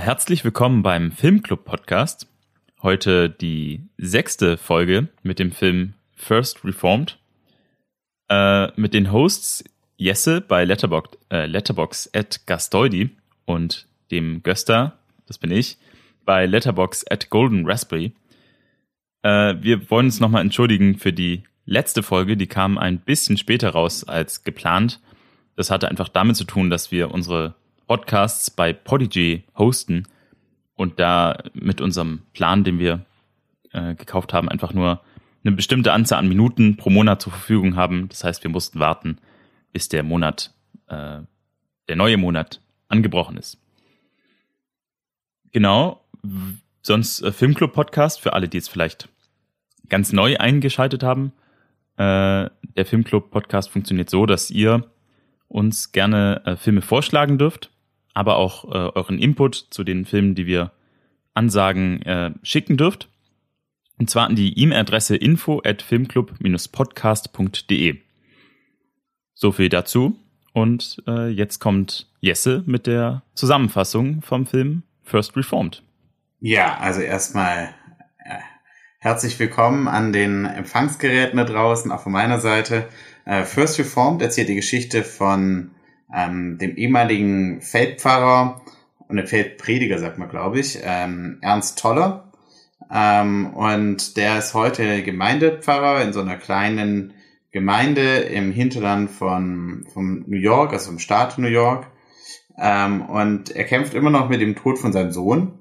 Herzlich willkommen beim Filmclub Podcast. Heute die sechste Folge mit dem Film First Reformed. Äh, mit den Hosts Jesse bei Letterbox, äh, Letterbox at Gastoidi und dem Göster, das bin ich, bei Letterbox at Golden Raspberry. Äh, wir wollen uns nochmal entschuldigen für die letzte Folge, die kam ein bisschen später raus als geplant. Das hatte einfach damit zu tun, dass wir unsere Podcasts bei Podigy hosten und da mit unserem Plan, den wir äh, gekauft haben, einfach nur eine bestimmte Anzahl an Minuten pro Monat zur Verfügung haben. Das heißt, wir mussten warten, bis der Monat, äh, der neue Monat angebrochen ist. Genau. Sonst äh, Filmclub-Podcast für alle, die jetzt vielleicht ganz neu eingeschaltet haben. Äh, der Filmclub-Podcast funktioniert so, dass ihr uns gerne äh, Filme vorschlagen dürft, aber auch äh, euren Input zu den Filmen, die wir ansagen, äh, schicken dürft. Und zwar an die E-Mail-Adresse info at filmclub-podcast.de. So viel dazu. Und äh, jetzt kommt Jesse mit der Zusammenfassung vom Film First Reformed. Ja, also erstmal äh, herzlich willkommen an den Empfangsgeräten da draußen, auch von meiner Seite. Äh, First Reformed erzählt die Geschichte von ähm, dem ehemaligen Feldpfarrer und dem Feldprediger, sagt man, glaube ich, ähm, Ernst Toller. Ähm, und der ist heute Gemeindepfarrer in so einer kleinen Gemeinde im Hinterland von, von New York, also im Staat New York. Ähm, und er kämpft immer noch mit dem Tod von seinem Sohn.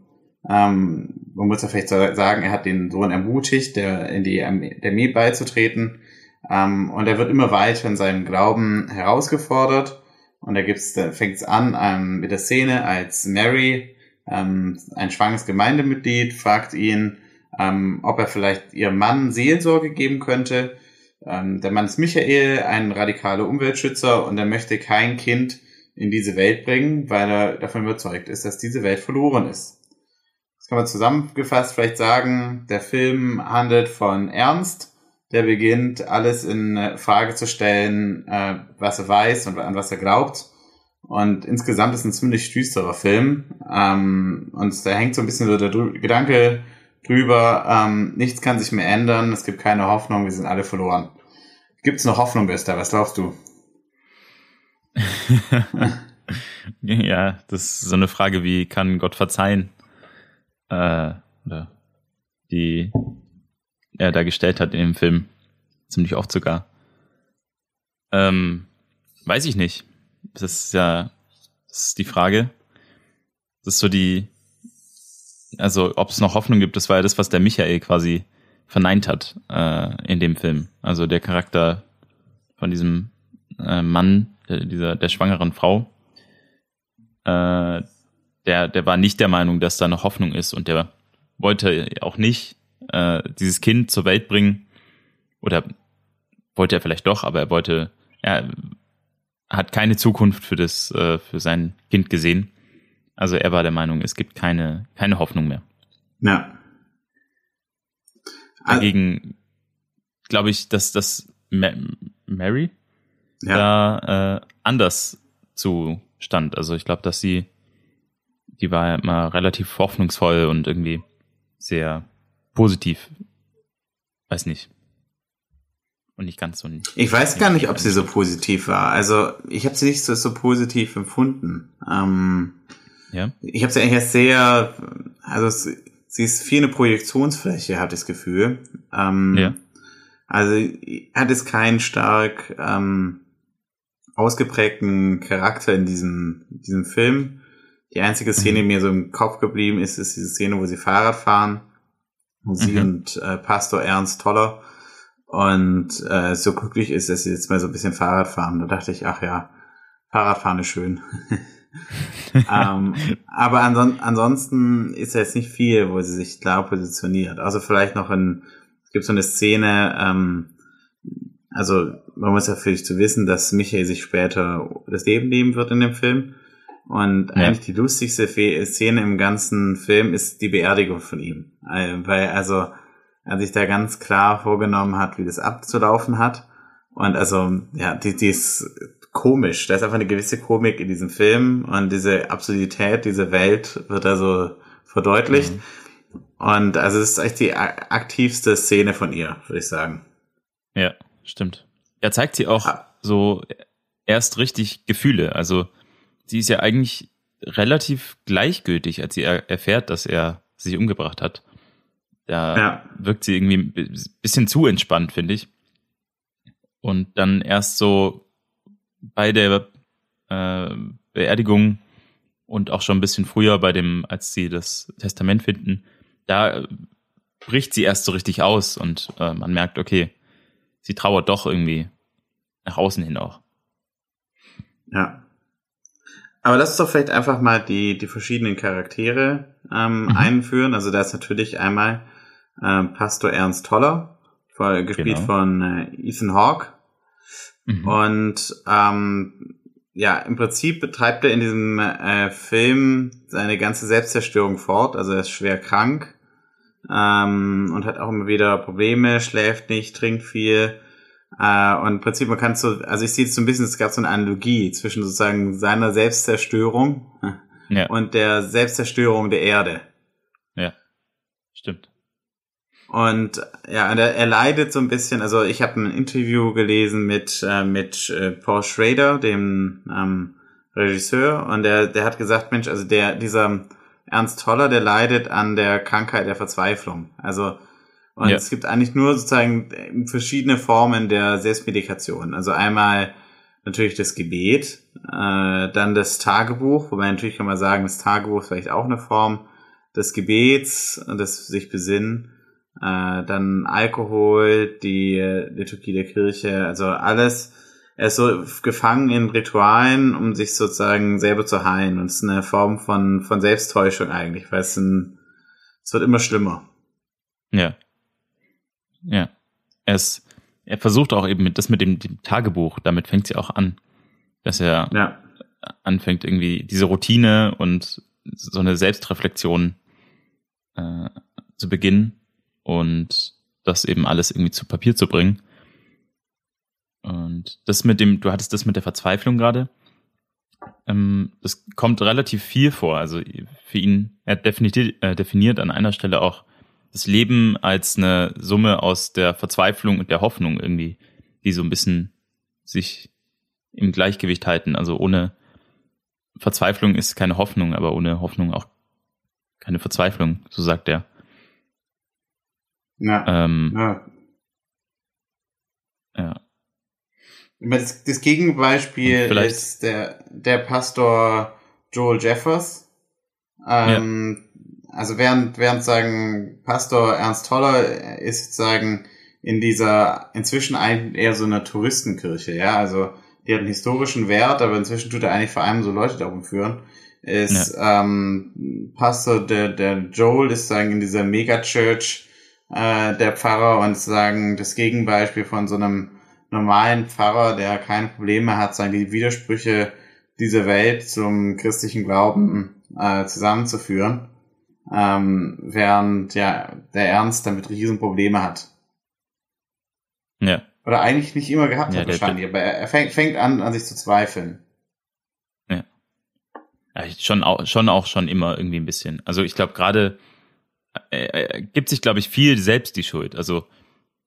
Ähm, man muss ja vielleicht sagen, er hat den Sohn ermutigt, der, in die Armee beizutreten. Ähm, und er wird immer weiter in seinem Glauben herausgefordert. Und da gibt's, da fängt es an ähm, mit der Szene, als Mary, ähm, ein schwanges Gemeindemitglied, fragt ihn, ob er vielleicht ihrem Mann Seelsorge geben könnte. Der Mann ist Michael, ein radikaler Umweltschützer und er möchte kein Kind in diese Welt bringen, weil er davon überzeugt ist, dass diese Welt verloren ist. Das kann man zusammengefasst vielleicht sagen, der Film handelt von Ernst, der beginnt, alles in Frage zu stellen, äh, was er weiß und an was er glaubt. Und insgesamt ist ein ziemlich düsterer Film. Ähm, und da hängt so ein bisschen so der Gedanke drüber, ähm, nichts kann sich mehr ändern, es gibt keine Hoffnung, wir sind alle verloren. Gibt es noch Hoffnung, Bester? Was glaubst du? ja, das ist so eine Frage, wie kann Gott verzeihen? Äh, die er da gestellt hat in dem Film. Ziemlich oft sogar. Ähm, weiß ich nicht. Das ist ja, das ist die Frage. Das ist so die, also ob es noch Hoffnung gibt, das war ja das, was der Michael quasi verneint hat äh, in dem Film. Also der Charakter von diesem äh, Mann, der, dieser der schwangeren Frau, äh, der der war nicht der Meinung, dass da noch Hoffnung ist und der wollte auch nicht äh, dieses Kind zur Welt bringen. Oder wollte er vielleicht doch, aber er wollte, er hat keine Zukunft für das, äh, für sein Kind gesehen. Also er war der Meinung, es gibt keine, keine Hoffnung mehr. Ja. Dagegen glaube ich, dass das Mary ja. da äh, anders zustand. Also ich glaube, dass sie, die war ja immer relativ hoffnungsvoll und irgendwie sehr positiv. Weiß nicht. Und nicht ganz so. Ich weiß gar nicht, ob sie so positiv war. Also ich habe sie nicht so, so positiv empfunden. Ähm, ja. Ich habe sie eigentlich als sehr, also sie ist viel eine Projektionsfläche, hatte ich das Gefühl. Ähm, ja. Also hat es keinen stark ähm, ausgeprägten Charakter in diesem, diesem Film. Die einzige Szene, die mhm. mir so im Kopf geblieben ist, ist diese Szene, wo sie Fahrrad fahren sie mhm. und äh, Pastor Ernst Toller und äh, so glücklich ist, dass sie jetzt mal so ein bisschen Fahrrad fahren. Da dachte ich, ach ja, Fahrradfahren ist schön. ähm, aber anson ansonsten ist jetzt nicht viel, wo sie sich klar positioniert. Also vielleicht noch ein, es gibt so eine Szene, ähm, also man muss ja vielleicht zu wissen, dass Michael sich später das Leben nehmen wird in dem Film. Und ja. eigentlich die lustigste Szene im ganzen Film ist die Beerdigung von ihm. Äh, weil also er sich da ganz klar vorgenommen hat, wie das abzulaufen hat. Und also, ja, die, die ist komisch. Da ist einfach eine gewisse Komik in diesem Film und diese Absurdität, diese Welt wird da so verdeutlicht. Mhm. Und also es ist echt die aktivste Szene von ihr, würde ich sagen. Ja, stimmt. Er zeigt sie auch ah. so erst richtig Gefühle. Also sie ist ja eigentlich relativ gleichgültig, als sie erfährt, dass er sich umgebracht hat. Da ja. wirkt sie irgendwie ein bisschen zu entspannt, finde ich. Und dann erst so bei der äh, Beerdigung und auch schon ein bisschen früher bei dem, als sie das Testament finden, da bricht sie erst so richtig aus und äh, man merkt, okay, sie trauert doch irgendwie nach außen hin auch. Ja. Aber lass uns doch vielleicht einfach mal die, die verschiedenen Charaktere ähm, mhm. einführen. Also da ist natürlich einmal ähm, Pastor Ernst Toller, gespielt genau. von äh, Ethan Hawke. Mhm. Und ähm, ja, im Prinzip betreibt er in diesem äh, Film seine ganze Selbstzerstörung fort. Also er ist schwer krank ähm, und hat auch immer wieder Probleme, schläft nicht, trinkt viel. Äh, und im Prinzip, man kann so, also ich sehe es so ein bisschen, es gab so eine Analogie zwischen sozusagen seiner Selbstzerstörung ja. und der Selbstzerstörung der Erde. Ja, stimmt. Und ja, er, er leidet so ein bisschen, also ich habe ein Interview gelesen mit, äh, mit äh, Paul Schrader, dem ähm, Regisseur, und der, der hat gesagt, Mensch, also der, dieser Ernst Toller, der leidet an der Krankheit der Verzweiflung. Also und ja. es gibt eigentlich nur sozusagen verschiedene Formen der Selbstmedikation. Also einmal natürlich das Gebet, äh, dann das Tagebuch, wobei natürlich kann man sagen, das Tagebuch ist vielleicht auch eine Form des Gebets, des sich besinnen äh, dann Alkohol, die Liturgie der Kirche, also alles. Er ist so gefangen in Ritualen, um sich sozusagen selber zu heilen. Und es ist eine Form von, von Selbsttäuschung eigentlich, weil es, ein, es wird immer schlimmer. Ja. Ja. Er, ist, er versucht auch eben mit, das mit dem, dem Tagebuch, damit fängt sie auch an. Dass er ja. anfängt, irgendwie diese Routine und so eine Selbstreflexion äh, zu beginnen und das eben alles irgendwie zu Papier zu bringen. Und das mit dem, du hattest das mit der Verzweiflung gerade. Ähm, das kommt relativ viel vor. Also für ihn, er definiert, äh, definiert an einer Stelle auch das Leben als eine Summe aus der Verzweiflung und der Hoffnung irgendwie, die so ein bisschen sich im Gleichgewicht halten. Also ohne Verzweiflung ist keine Hoffnung, aber ohne Hoffnung auch keine Verzweiflung, so sagt er. Ja. Ähm, ja. ja. Das, das Gegenbeispiel ist der, der Pastor Joel Jeffers. Ähm, ja. Also während, während sagen Pastor Ernst Toller ist sagen in dieser inzwischen ein, eher so eine Touristenkirche, ja, also die hat einen historischen Wert, aber inzwischen tut er eigentlich vor allem so Leute darum führen. Ist ja. ähm, Pastor der, der Joel ist sagen in dieser Megachurch äh, der Pfarrer und sagen, das Gegenbeispiel von so einem normalen Pfarrer, der keine Probleme hat, sagen die Widersprüche dieser Welt zum christlichen Glauben äh, zusammenzuführen, ähm, während ja der Ernst damit Riesenprobleme hat. Ja. Oder eigentlich nicht immer gehabt ja, hat wahrscheinlich, aber er fängt, fängt an, an sich zu zweifeln. Ja. ja schon, auch, schon auch schon immer irgendwie ein bisschen. Also ich glaube gerade er gibt sich, glaube ich, viel selbst die Schuld. Also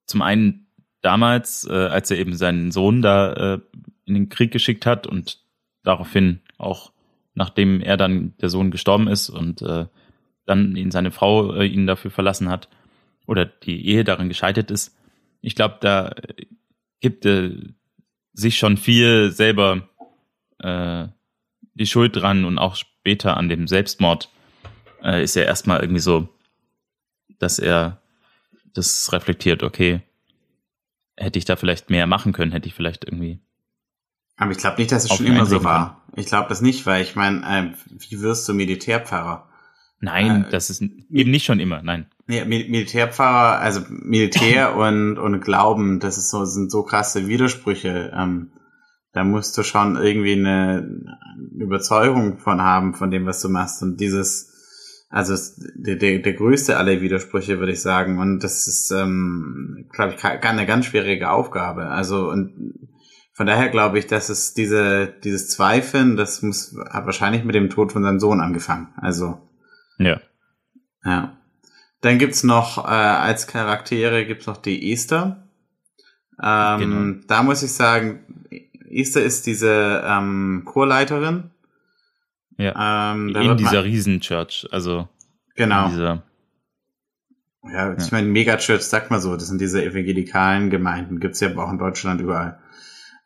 zum einen damals, äh, als er eben seinen Sohn da äh, in den Krieg geschickt hat und daraufhin auch nachdem er dann der Sohn gestorben ist und äh, dann ihn seine Frau äh, ihn dafür verlassen hat oder die Ehe darin gescheitert ist. Ich glaube, da gibt er sich schon viel selber äh, die Schuld dran und auch später an dem Selbstmord äh, ist er erstmal irgendwie so dass er das reflektiert, okay, hätte ich da vielleicht mehr machen können, hätte ich vielleicht irgendwie. Aber ich glaube nicht, dass es schon immer so war. Kann. Ich glaube das nicht, weil ich meine, äh, wie wirst du Militärpfarrer? Nein, äh, das ist eben nicht schon immer, nein. Nee, Militärpfarrer, also Militär und, und Glauben, das ist so, sind so krasse Widersprüche. Ähm, da musst du schon irgendwie eine Überzeugung von haben, von dem, was du machst. Und dieses, also der, der, der größte aller Widersprüche, würde ich sagen. Und das ist, ähm, glaube ich, eine ganz schwierige Aufgabe. Also und von daher glaube ich, dass es diese, dieses Zweifeln, das muss, hat wahrscheinlich mit dem Tod von seinem Sohn angefangen. Also. Ja. Ja. Dann gibt's noch, äh, als Charaktere gibt's noch die Esther. Ähm, genau. Da muss ich sagen, Esther ist diese ähm, Chorleiterin. Ja. Ähm, in dieser Riesenchurch, also. Genau. Dieser, ja, ich ja. meine, Megachurch, sagt mal so, das sind diese evangelikalen Gemeinden, gibt's ja auch in Deutschland überall.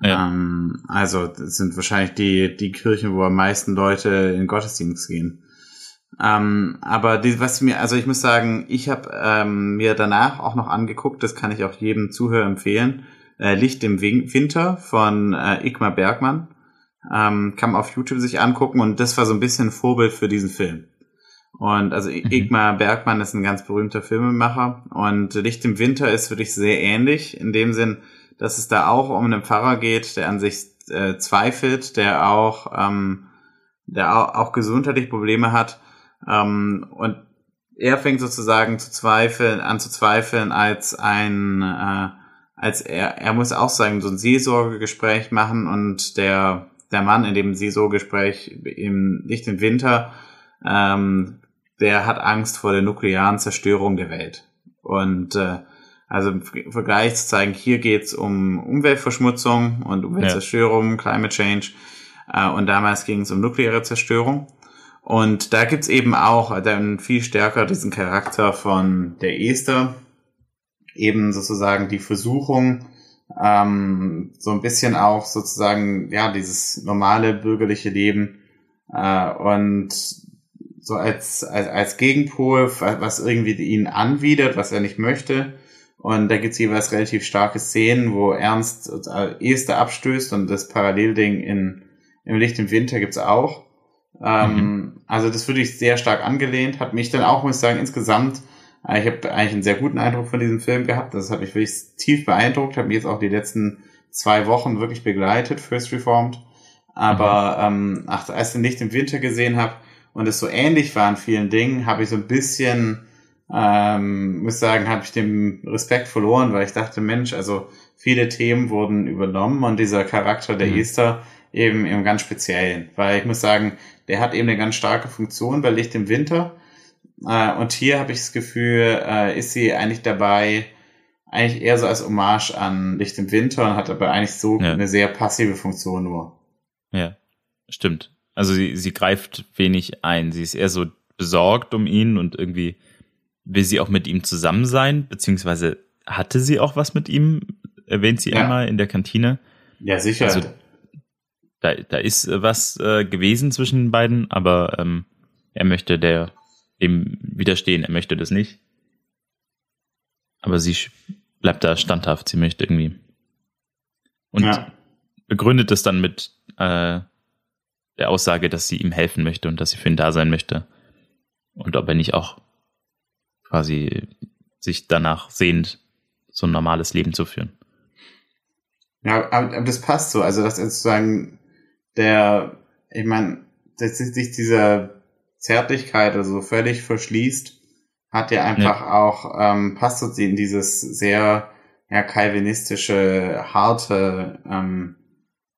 Ja. Ähm, also, das sind wahrscheinlich die, die Kirchen, wo am meisten Leute in Gottesdienst gehen. Ähm, aber die, was mir, also ich muss sagen, ich habe ähm, mir danach auch noch angeguckt, das kann ich auch jedem Zuhörer empfehlen, äh, Licht im Winter von äh, Igmar Bergmann. Ähm, kann man auf YouTube sich angucken und das war so ein bisschen ein Vorbild für diesen Film. Und also mhm. Igmar Bergmann ist ein ganz berühmter Filmemacher und Licht im Winter ist wirklich sehr ähnlich in dem Sinn, dass es da auch um einen Pfarrer geht, der an sich äh, zweifelt, der auch, ähm, der auch, auch gesundheitliche Probleme hat ähm, und er fängt sozusagen zu zweifeln, an zu zweifeln als ein, äh, als er, er muss auch sagen, so ein Seelsorgegespräch machen und der, der Mann in dem Seelsorgegespräch im Licht im Winter, ähm, der hat Angst vor der nuklearen Zerstörung der Welt. Und äh, also im Vergleich zu zeigen, hier geht's um Umweltverschmutzung und Umweltzerstörung, ja. Climate Change. Äh, und damals ging es um nukleare Zerstörung. Und da gibt's eben auch dann viel stärker diesen Charakter von der Esther, eben sozusagen die Versuchung, ähm, so ein bisschen auch sozusagen, ja, dieses normale bürgerliche Leben äh, und so als, als, als Gegenpol, was irgendwie ihn anwidert, was er nicht möchte. Und da gibt's jeweils relativ starke Szenen, wo Ernst äh, Esther abstößt und das Parallelding in, im Licht im Winter gibt's auch. Ähm, mhm. Also das würde ich sehr stark angelehnt, hat mich dann auch, muss ich sagen, insgesamt, äh, ich habe eigentlich einen sehr guten Eindruck von diesem Film gehabt. Das hat mich wirklich tief beeindruckt, hat mich jetzt auch die letzten zwei Wochen wirklich begleitet, First Reformed. Aber mhm. ähm, ach, als ich den Licht im Winter gesehen habe, und es so ähnlich war in vielen Dingen, habe ich so ein bisschen, ähm, muss sagen, habe ich den Respekt verloren, weil ich dachte, Mensch, also viele Themen wurden übernommen und dieser Charakter der mhm. Esther eben im ganz Speziellen. Weil ich muss sagen, der hat eben eine ganz starke Funktion bei Licht im Winter. Äh, und hier habe ich das Gefühl, äh, ist sie eigentlich dabei, eigentlich eher so als Hommage an Licht im Winter und hat aber eigentlich so ja. eine sehr passive Funktion nur. Ja, stimmt. Also sie, sie greift wenig ein. Sie ist eher so besorgt um ihn und irgendwie will sie auch mit ihm zusammen sein, beziehungsweise hatte sie auch was mit ihm, erwähnt sie ja. einmal in der Kantine. Ja, sicher. Also, da, da ist was äh, gewesen zwischen den beiden, aber ähm, er möchte der dem widerstehen, er möchte das nicht. Aber sie bleibt da standhaft, sie möchte irgendwie. Und ja. begründet es dann mit äh, der Aussage, dass sie ihm helfen möchte und dass sie für ihn da sein möchte. Und ob er nicht auch quasi sich danach sehnt, so ein normales Leben zu führen. Ja, aber, aber das passt so. Also, dass er sozusagen der, ich meine, dass sich dieser Zärtlichkeit also völlig verschließt, hat ja einfach ja. auch, ähm, passt so in dieses sehr, ja, kalvinistische, harte, ähm,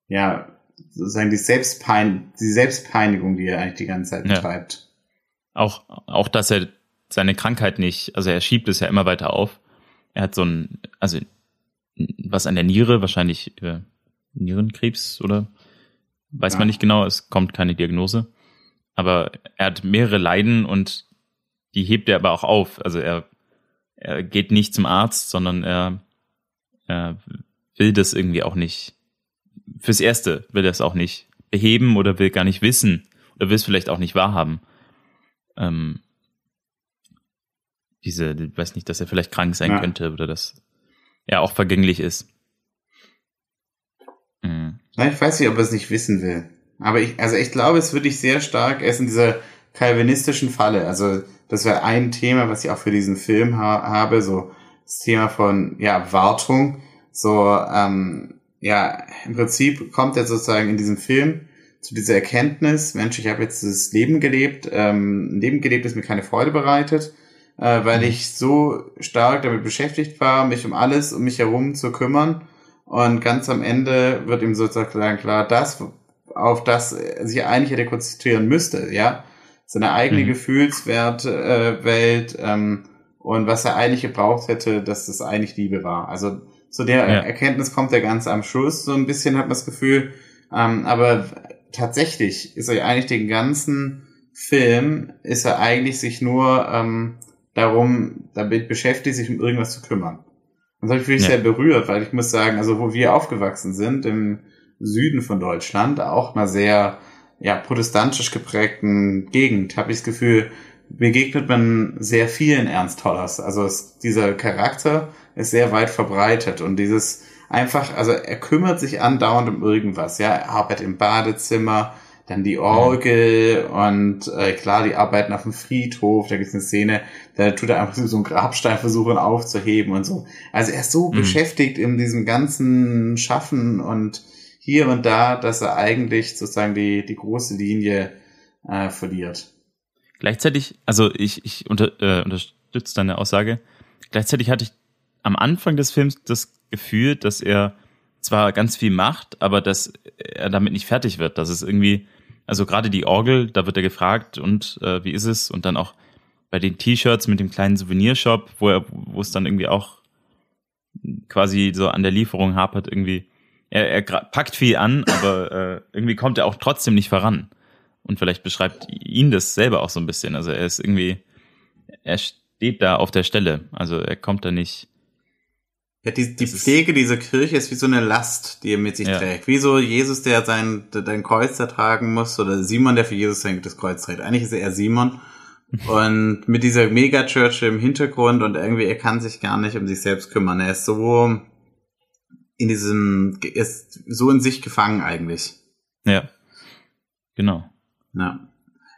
ja, sozusagen die Selbstpein, die Selbstpeinigung, die er eigentlich die ganze Zeit betreibt. Ja. Auch, auch, dass er seine Krankheit nicht, also er schiebt es ja immer weiter auf. Er hat so ein, also was an der Niere, wahrscheinlich äh, Nierenkrebs oder weiß ja. man nicht genau, es kommt keine Diagnose. Aber er hat mehrere Leiden und die hebt er aber auch auf. Also er, er geht nicht zum Arzt, sondern er, er will das irgendwie auch nicht fürs Erste will er es auch nicht beheben oder will gar nicht wissen oder will es vielleicht auch nicht wahrhaben. Ähm, diese, weiß nicht, dass er vielleicht krank sein ja. könnte oder dass er auch vergänglich ist. Mhm. Ich weiß nicht, ob er es nicht wissen will. Aber ich, also ich glaube, es würde ich sehr stark, er ist in dieser kalvinistischen Falle. Also das wäre ein Thema, was ich auch für diesen Film ha habe, so das Thema von ja Wartung. So ähm, ja, im Prinzip kommt er sozusagen in diesem Film zu dieser Erkenntnis, Mensch, ich habe jetzt das Leben gelebt, ähm, ein Leben gelebt, das mir keine Freude bereitet, äh, weil mhm. ich so stark damit beschäftigt war, mich um alles um mich herum zu kümmern Und ganz am Ende wird ihm sozusagen klar, das, auf das sich eigentlich hätte konzentrieren müsste, ja, seine eigene mhm. Gefühlswelt äh, ähm, und was er eigentlich gebraucht hätte, dass das eigentlich Liebe war. Also zu der ja. Erkenntnis kommt er ganz am Schluss, so ein bisschen hat man das Gefühl, ähm, aber tatsächlich ist er eigentlich den ganzen Film, ist er eigentlich sich nur ähm, darum, damit beschäftigt, sich um irgendwas zu kümmern. Und das habe ich wirklich ja. sehr berührt, weil ich muss sagen, also wo wir aufgewachsen sind, im Süden von Deutschland, auch mal sehr ja, protestantisch geprägten Gegend, habe ich das Gefühl, begegnet man sehr vielen Ernst Tollers. Also es, dieser Charakter ist sehr weit verbreitet und dieses einfach, also er kümmert sich andauernd um irgendwas, ja, er arbeitet im Badezimmer, dann die Orgel und äh, klar, die arbeiten auf dem Friedhof, da gibt es eine Szene, da tut er einfach so einen Grabstein versuchen aufzuheben und so. Also er ist so mhm. beschäftigt in diesem ganzen Schaffen und hier und da, dass er eigentlich sozusagen die, die große Linie äh, verliert. Gleichzeitig, also ich, ich unter, äh, unterstütze deine Aussage, gleichzeitig hatte ich am Anfang des Films das Gefühl, dass er zwar ganz viel macht, aber dass er damit nicht fertig wird, dass es irgendwie, also gerade die Orgel, da wird er gefragt und äh, wie ist es? Und dann auch bei den T-Shirts mit dem kleinen Souvenirshop, wo er, wo es dann irgendwie auch quasi so an der Lieferung hapert, irgendwie. Er, er packt viel an, aber äh, irgendwie kommt er auch trotzdem nicht voran. Und vielleicht beschreibt ihn das selber auch so ein bisschen. Also er ist irgendwie, er steht da auf der Stelle. Also er kommt da nicht. Ja, die, die Pflege dieser Kirche ist wie so eine Last, die er mit sich ja. trägt. Wie so Jesus, der sein, dein Kreuz ertragen muss, oder Simon, der für Jesus sein das Kreuz trägt. Eigentlich ist er eher Simon. und mit dieser Megachurch im Hintergrund und irgendwie, er kann sich gar nicht um sich selbst kümmern. Er ist so in diesem, ist so in sich gefangen eigentlich. Ja. Genau. Ja.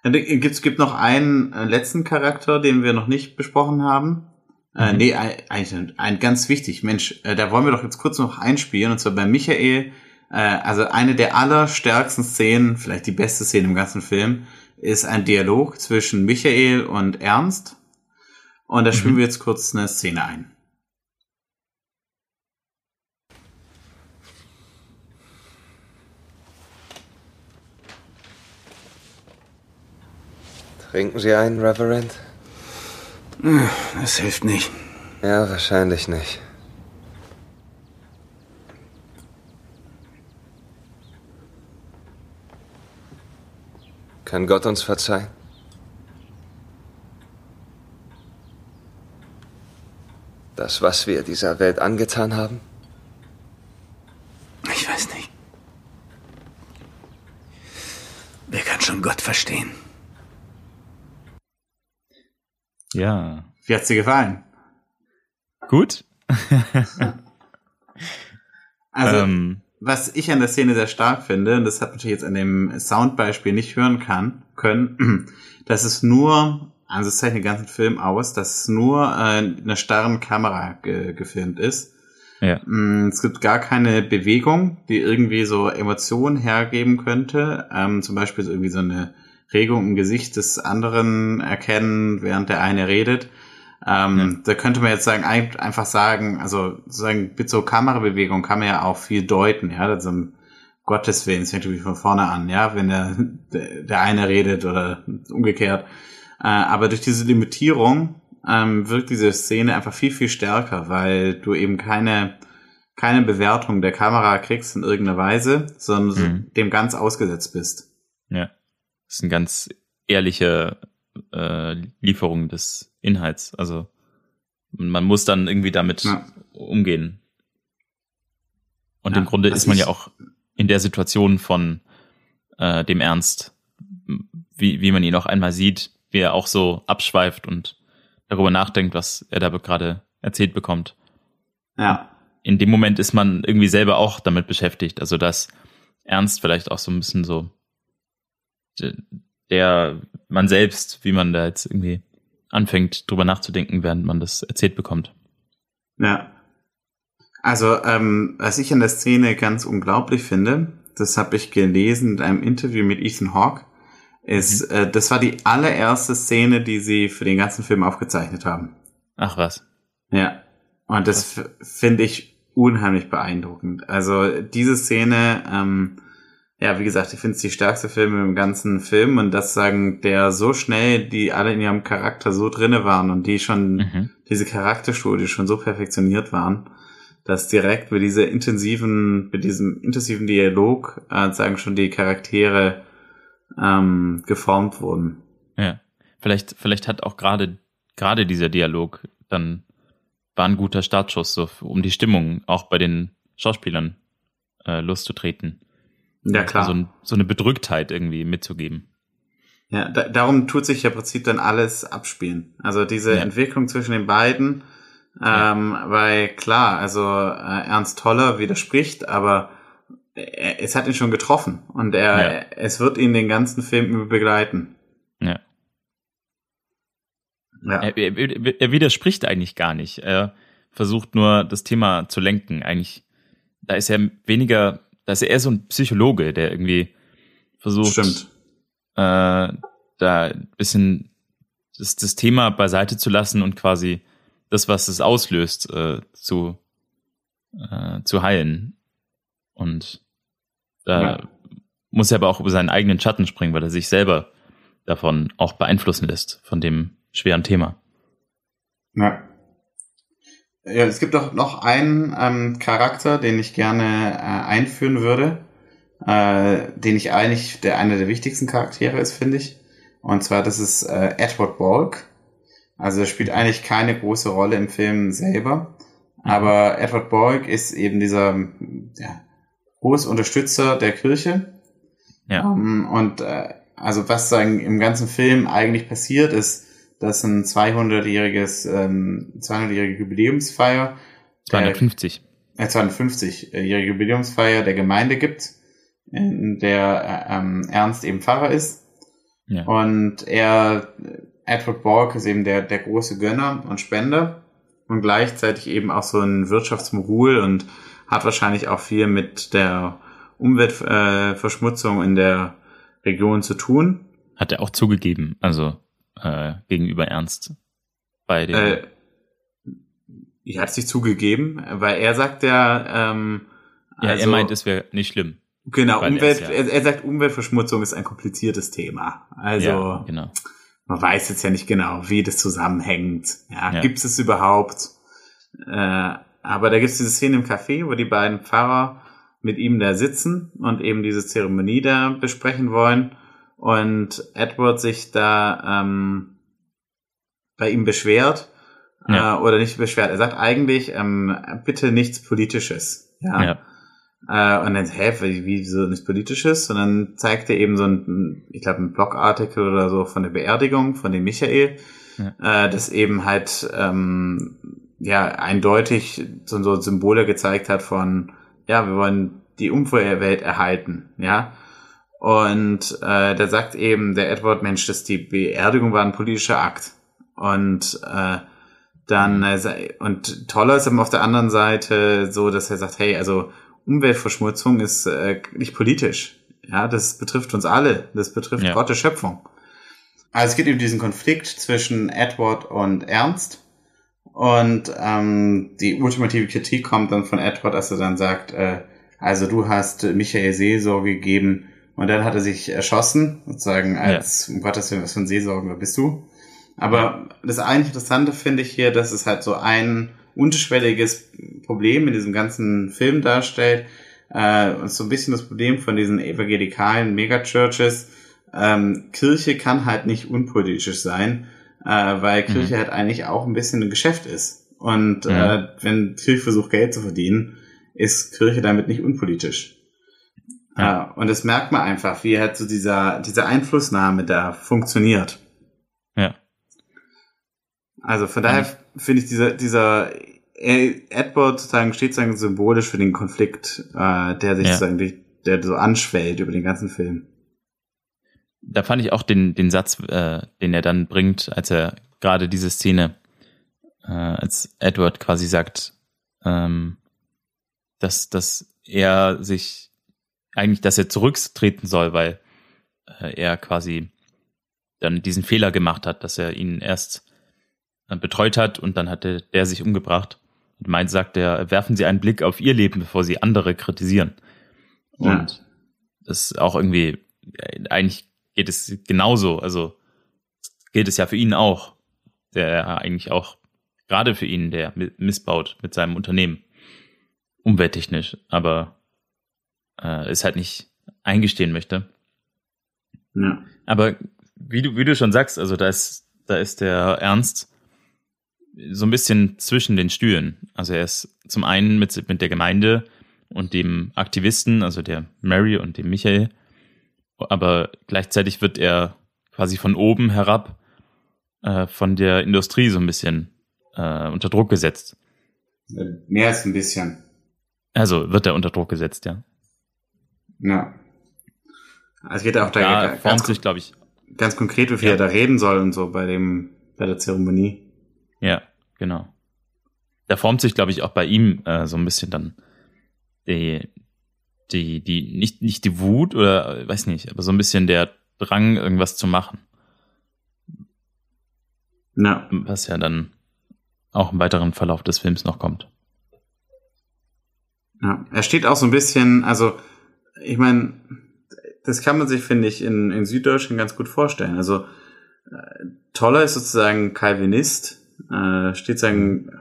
Es gibt noch einen äh, letzten Charakter, den wir noch nicht besprochen haben. Äh, mhm. Nee, ein, ein, ganz wichtig. Mensch, äh, da wollen wir doch jetzt kurz noch einspielen. Und zwar bei Michael, äh, also eine der allerstärksten Szenen, vielleicht die beste Szene im ganzen Film, ist ein Dialog zwischen Michael und Ernst. Und da mhm. spielen wir jetzt kurz eine Szene ein. Trinken Sie einen, Reverend? Das hilft nicht. Ja, wahrscheinlich nicht. Kann Gott uns verzeihen? Das, was wir dieser Welt angetan haben? Ich weiß nicht. Wer kann schon Gott verstehen? Ja. Wie hat's dir gefallen? Gut. also, ähm, was ich an der Szene sehr stark finde, und das hat natürlich jetzt an dem Soundbeispiel nicht hören kann, können, dass es nur, also es zeichnet den ganzen Film aus, dass es nur äh, eine starren Kamera ge gefilmt ist. Ja. Mm, es gibt gar keine Bewegung, die irgendwie so Emotionen hergeben könnte. Ähm, zum Beispiel so irgendwie so eine Regung im Gesicht des anderen erkennen, während der eine redet. Ähm, ja. Da könnte man jetzt sagen, einfach sagen, also sozusagen mit so Kamerabewegung kann man ja auch viel deuten, ja, also um Gottes Willen, es fängt irgendwie von vorne an, ja, wenn der, der eine redet oder umgekehrt. Äh, aber durch diese Limitierung ähm, wirkt diese Szene einfach viel, viel stärker, weil du eben keine, keine Bewertung der Kamera kriegst in irgendeiner Weise, sondern mhm. dem ganz ausgesetzt bist. Ja. Das ist eine ganz ehrliche äh, Lieferung des Inhalts. Also man muss dann irgendwie damit ja. umgehen. Und ja, im Grunde ist man ja auch in der Situation von äh, dem Ernst, wie, wie man ihn auch einmal sieht, wie er auch so abschweift und darüber nachdenkt, was er da gerade erzählt bekommt. Ja. In dem Moment ist man irgendwie selber auch damit beschäftigt. Also dass Ernst vielleicht auch so ein bisschen so der man selbst, wie man da jetzt irgendwie anfängt, drüber nachzudenken, während man das erzählt bekommt. Ja. Also, ähm, was ich an der Szene ganz unglaublich finde, das habe ich gelesen in einem Interview mit Ethan Hawke, ist, mhm. äh, das war die allererste Szene, die sie für den ganzen Film aufgezeichnet haben. Ach was. Ja. Und das finde ich unheimlich beeindruckend. Also diese Szene, ähm, ja, wie gesagt, ich finde es die stärkste Film im ganzen Film und das sagen, der so schnell, die alle in ihrem Charakter so drinne waren und die schon, mhm. diese Charakterstudie schon so perfektioniert waren, dass direkt mit dieser intensiven, mit diesem intensiven Dialog, äh, sagen schon die Charaktere ähm, geformt wurden. Ja, vielleicht, vielleicht hat auch gerade gerade dieser Dialog dann war ein guter Startschuss, so um die Stimmung auch bei den Schauspielern äh, loszutreten. Ja, klar. So, so eine Bedrücktheit irgendwie mitzugeben. Ja, da, darum tut sich ja im Prinzip dann alles abspielen. Also diese ja. Entwicklung zwischen den beiden, ähm, ja. weil klar, also äh, Ernst Toller widerspricht, aber er, es hat ihn schon getroffen und er, ja. es wird ihn den ganzen Film begleiten. Ja. ja. Er, er, er widerspricht eigentlich gar nicht. Er versucht nur das Thema zu lenken. Eigentlich, da ist er weniger, da ist er eher so ein Psychologe, der irgendwie versucht, Stimmt. Äh, da ein bisschen das, das Thema beiseite zu lassen und quasi das, was es auslöst, äh, zu, äh, zu heilen. Und da ja. muss er aber auch über seinen eigenen Schatten springen, weil er sich selber davon auch beeinflussen lässt, von dem schweren Thema. Ja. Ja, es gibt doch noch einen ähm, Charakter, den ich gerne äh, einführen würde, äh, den ich eigentlich der einer der wichtigsten Charaktere ist, finde ich. Und zwar das ist äh, Edward Balk. Also er spielt eigentlich keine große Rolle im Film selber, mhm. aber Edward Balk ist eben dieser ja, hohes Unterstützer der Kirche. Ja. Ähm, und äh, also was sagen im ganzen Film eigentlich passiert ist, dass ein 200-jähriges, ähm, 200-jährige Jubiläumsfeier 250. Äh, 250-jährige Jubiläumsfeier der Gemeinde gibt, in der äh, ähm, Ernst eben Pfarrer ist. Ja. Und er, Edward Borg ist eben der, der große Gönner und Spender und gleichzeitig eben auch so ein Wirtschaftsmogul und hat wahrscheinlich auch viel mit der Umweltverschmutzung äh, in der Region zu tun. Hat er auch zugegeben, also äh, gegenüber Ernst bei den. Äh, er hat sich zugegeben, weil er sagt ja, ähm, ja, also, er meint, es wäre nicht schlimm. Genau, Umwelt, ja er, er, sagt, Umweltverschmutzung ist ein kompliziertes Thema. Also, ja, genau. man weiß jetzt ja nicht genau, wie das zusammenhängt. Ja, ja. gibt es überhaupt? Äh, aber da gibt es diese Szene im Café, wo die beiden Pfarrer mit ihm da sitzen und eben diese Zeremonie da besprechen wollen und Edward sich da ähm, bei ihm beschwert ja. äh, oder nicht beschwert. Er sagt eigentlich ähm, bitte nichts Politisches. Ja. ja. Äh, und dann, hä, wie, wie so nichts Politisches? Und dann zeigt er eben so ein, ich glaube, ein Blogartikel oder so von der Beerdigung von dem Michael, ja. äh, das eben halt ähm, ja eindeutig so, so Symbole gezeigt hat von, ja, wir wollen die Umwelt erhalten, ja. Und äh, da sagt eben der Edward, Mensch, dass die Beerdigung war ein politischer Akt. Und äh, dann äh, und toller ist aber auf der anderen Seite so, dass er sagt, hey, also Umweltverschmutzung ist äh, nicht politisch. Ja, das betrifft uns alle. Das betrifft ja. Gottes Schöpfung. Also es geht eben diesen Konflikt zwischen Edward und Ernst. Und ähm, die ultimative Kritik kommt dann von Edward, als er dann sagt, äh, also du hast Michael Seelsorge gegeben und dann hat er sich erschossen, sozusagen als, ja. um Gottes Willen, was für ein Seelsorger bist du? Aber das eigentlich Interessante finde ich hier, dass es halt so ein unterschwelliges Problem in diesem ganzen Film darstellt. Äh, so ein bisschen das Problem von diesen evangelikalen Megachurches. Ähm, Kirche kann halt nicht unpolitisch sein, äh, weil mhm. Kirche halt eigentlich auch ein bisschen ein Geschäft ist. Und mhm. äh, wenn Kirche versucht, Geld zu verdienen, ist Kirche damit nicht unpolitisch. Ja. Äh, und das merkt man einfach, wie halt so dieser, diese Einflussnahme da funktioniert. Ja. Also von daher mhm. finde ich dieser, dieser Edward sozusagen steht sozusagen symbolisch für den Konflikt, äh, der sich ja. sozusagen, der so anschwellt über den ganzen Film. Da fand ich auch den, den Satz, äh, den er dann bringt, als er gerade diese Szene, äh, als Edward quasi sagt, ähm, dass, dass er sich eigentlich, dass er zurücktreten soll, weil äh, er quasi dann diesen Fehler gemacht hat, dass er ihn erst betreut hat und dann hatte der sich umgebracht. meint, sagt er, werfen Sie einen Blick auf Ihr Leben, bevor Sie andere kritisieren. Und ja. das ist auch irgendwie, eigentlich geht es genauso, also gilt es ja für ihn auch, der eigentlich auch, gerade für ihn, der missbaut mit seinem Unternehmen, umwelttechnisch, aber äh, es halt nicht eingestehen möchte. Ja. Aber wie du, wie du schon sagst, also da ist, da ist der Ernst so ein bisschen zwischen den Stühlen. Also er ist zum einen mit, mit der Gemeinde und dem Aktivisten, also der Mary und dem Michael, aber gleichzeitig wird er quasi von oben herab äh, von der Industrie so ein bisschen äh, unter Druck gesetzt. Mehr als ein bisschen. Also wird er unter Druck gesetzt, ja. Ja. Also geht er auch da ja, ganz, formt sich, glaube ich, ganz konkret, wie viel ja. er da reden soll und so bei dem bei der Zeremonie. Ja, genau. Da formt sich, glaube ich, auch bei ihm äh, so ein bisschen dann die, die, die, nicht, nicht die Wut oder weiß nicht, aber so ein bisschen der Drang, irgendwas zu machen. Ja. Was ja dann auch im weiteren Verlauf des Films noch kommt. Ja, er steht auch so ein bisschen, also ich meine, das kann man sich, finde ich, in, in Süddeutschland ganz gut vorstellen. Also äh, Toller ist sozusagen Calvinist, äh, steht sagen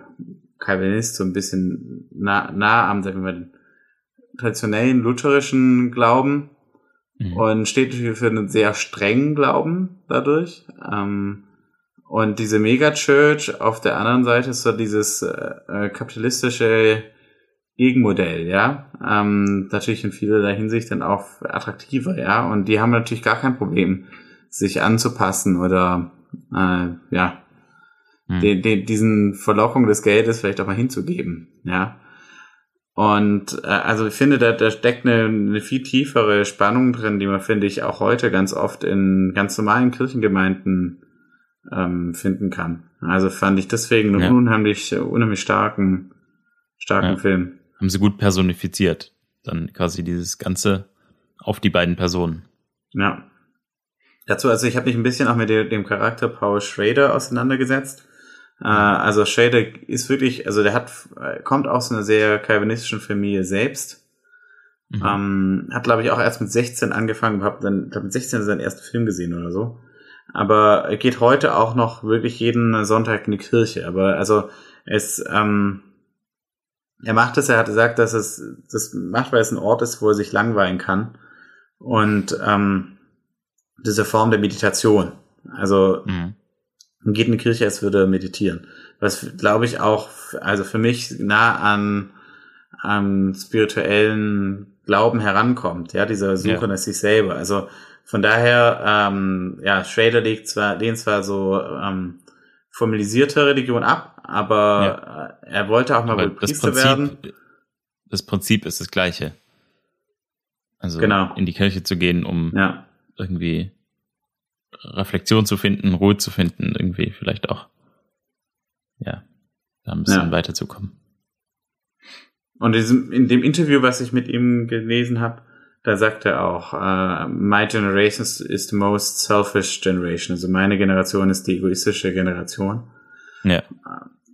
Calvinist so ein bisschen nah, nah am, sagen wir traditionellen lutherischen Glauben mhm. und steht für einen sehr strengen Glauben dadurch. Ähm, und diese Megachurch auf der anderen Seite ist so dieses äh, äh kapitalistische Gegenmodell, ja. Ähm, natürlich in vielerlei Hinsicht dann auch attraktiver, ja. Und die haben natürlich gar kein Problem, sich anzupassen oder äh, ja, hm. den, den, diesen Verlockung des Geldes vielleicht auch mal hinzugeben, ja. Und äh, also ich finde, da, da steckt eine, eine viel tiefere Spannung drin, die man, finde ich, auch heute ganz oft in ganz normalen Kirchengemeinden ähm, finden kann. Also fand ich deswegen einen ja. unheimlich, unheimlich starken, starken ja. Film. Haben sie gut personifiziert. Dann quasi dieses Ganze auf die beiden Personen. Ja. Dazu, also ich habe mich ein bisschen auch mit dem Charakter Paul Schrader auseinandergesetzt. Äh, also Schrader ist wirklich, also der hat, kommt aus einer sehr calvinistischen Familie selbst. Mhm. Ähm, hat, glaube ich, auch erst mit 16 angefangen, hab dann glaub, mit 16 seinen ersten Film gesehen oder so. Aber er geht heute auch noch wirklich jeden Sonntag in die Kirche. Aber also es, ähm, er macht es, er hat gesagt, dass es das macht, weil es ein Ort ist, wo er sich langweilen kann. Und ähm, diese Form der Meditation. Also mhm. geht in die Kirche, als würde er meditieren. Was glaube ich auch, also für mich nah an am spirituellen Glauben herankommt, ja, dieser Suche ja. nach sich selber. Also von daher, ähm, ja, Schrader legt zwar, lehnt zwar so ähm, formalisierte Religion ab, aber ja. Äh, er wollte auch mal aber wohl Priester Prinzip, werden. Das Prinzip ist das gleiche. Also genau. in die Kirche zu gehen, um ja. irgendwie Reflexion zu finden, Ruhe zu finden, irgendwie vielleicht auch, ja, da ein bisschen ja. weiterzukommen. Und in dem Interview, was ich mit ihm gelesen habe, da sagt er auch, uh, my generation is the most selfish generation. Also meine Generation ist die egoistische Generation. Ja.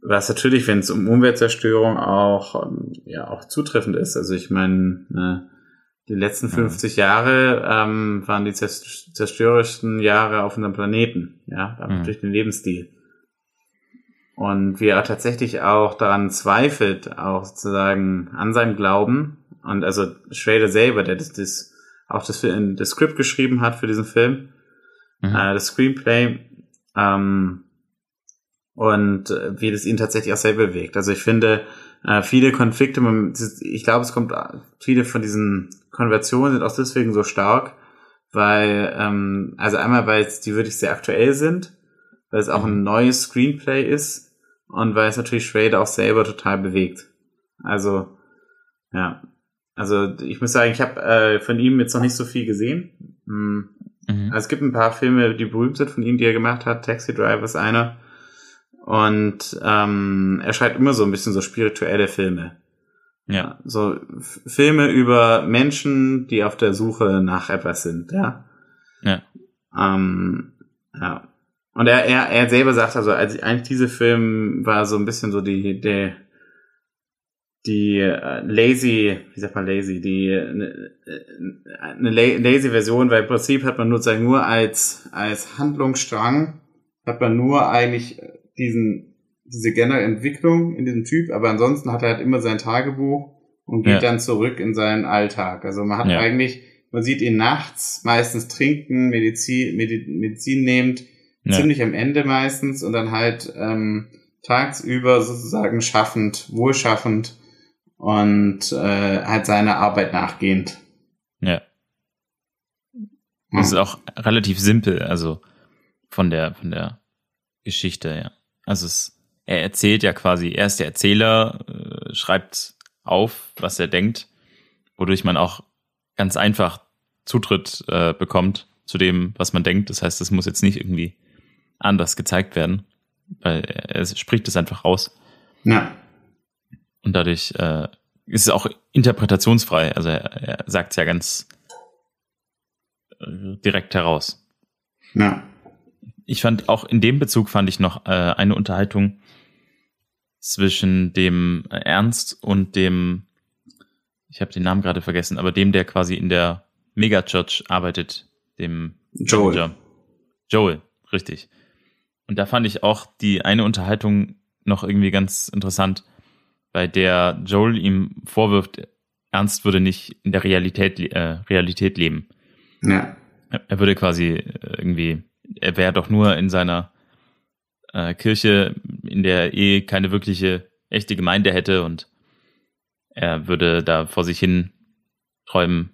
Was natürlich, wenn es um Umweltzerstörung auch, ähm, ja, auch zutreffend ist. Also ich meine, ne, die letzten 50 ja. Jahre ähm, waren die zerstörerischsten Jahre auf unserem Planeten, ja, mhm. durch den Lebensstil. Und wie er tatsächlich auch daran zweifelt, auch sozusagen an seinem Glauben, und also Schrader selber, der das, das auch das, das Skript geschrieben hat für diesen Film, mhm. äh, das Screenplay, ähm, und äh, wie das ihn tatsächlich auch selber bewegt. Also ich finde, äh, viele Konflikte, ich glaube, es kommt, viele von diesen Konversionen sind auch deswegen so stark, weil, ähm, also einmal, weil es die wirklich sehr aktuell sind, weil es auch mhm. ein neues Screenplay ist und weil es natürlich Schrader auch selber total bewegt. Also, ja, also ich muss sagen, ich habe äh, von ihm jetzt noch nicht so viel gesehen. Hm. Mhm. Also es gibt ein paar Filme, die berühmt sind von ihm, die er gemacht hat. Taxi Driver ist einer. Und ähm, er schreibt immer so ein bisschen so spirituelle Filme. Ja. So Filme über Menschen, die auf der Suche nach etwas sind, ja. Ja. Ähm, ja. Und er, er, er selber sagt also, als eigentlich diese Film war so ein bisschen so die, der, die äh, lazy, wie sagt man lazy, die eine, eine lazy Version, weil im Prinzip hat man nur sagen nur als als Handlungsstrang hat man nur eigentlich diesen diese generelle Entwicklung in diesem Typ, aber ansonsten hat er halt immer sein Tagebuch und geht ja. dann zurück in seinen Alltag. Also man hat ja. eigentlich, man sieht ihn nachts meistens trinken, Medizin, Medizin nehmend, ja. ziemlich am Ende meistens und dann halt ähm, tagsüber sozusagen schaffend, wohlschaffend und äh, halt seiner Arbeit nachgehend. Ja. Das ist auch relativ simpel, also von der von der Geschichte, ja. Also es, er erzählt ja quasi, er ist der Erzähler, äh, schreibt auf, was er denkt, wodurch man auch ganz einfach Zutritt äh, bekommt zu dem, was man denkt. Das heißt, es muss jetzt nicht irgendwie anders gezeigt werden, weil er, spricht es einfach raus. Ja. Und dadurch äh, ist es auch interpretationsfrei. Also er, er sagt es ja ganz äh, direkt heraus. Ja. Ich fand auch in dem Bezug fand ich noch äh, eine Unterhaltung zwischen dem Ernst und dem, ich habe den Namen gerade vergessen, aber dem, der quasi in der Megachurch arbeitet, dem Joel. Manager. Joel, richtig. Und da fand ich auch die eine Unterhaltung noch irgendwie ganz interessant, bei der Joel ihm vorwirft, Ernst würde nicht in der Realität, äh, Realität leben. Ja. Er würde quasi äh, irgendwie, er wäre doch nur in seiner äh, Kirche, in der eh keine wirkliche echte Gemeinde hätte und er würde da vor sich hin träumen,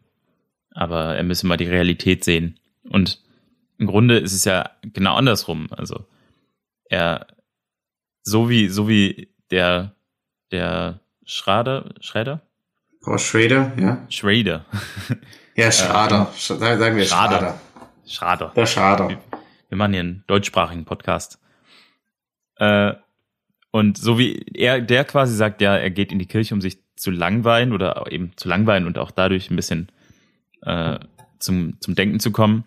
aber er müsse mal die Realität sehen. Und im Grunde ist es ja genau andersrum. Also er, so wie, so wie der, der Schrader, Schrader? Frau Schrader, ja. Schrader. Ja, Schrader. Äh, sagen wir Schrader. Schrader. Der Schrader. Wir, machen hier einen deutschsprachigen Podcast. Äh, und so wie er, der quasi sagt, ja, er geht in die Kirche, um sich zu langweilen oder eben zu langweilen und auch dadurch ein bisschen äh, zum, zum Denken zu kommen.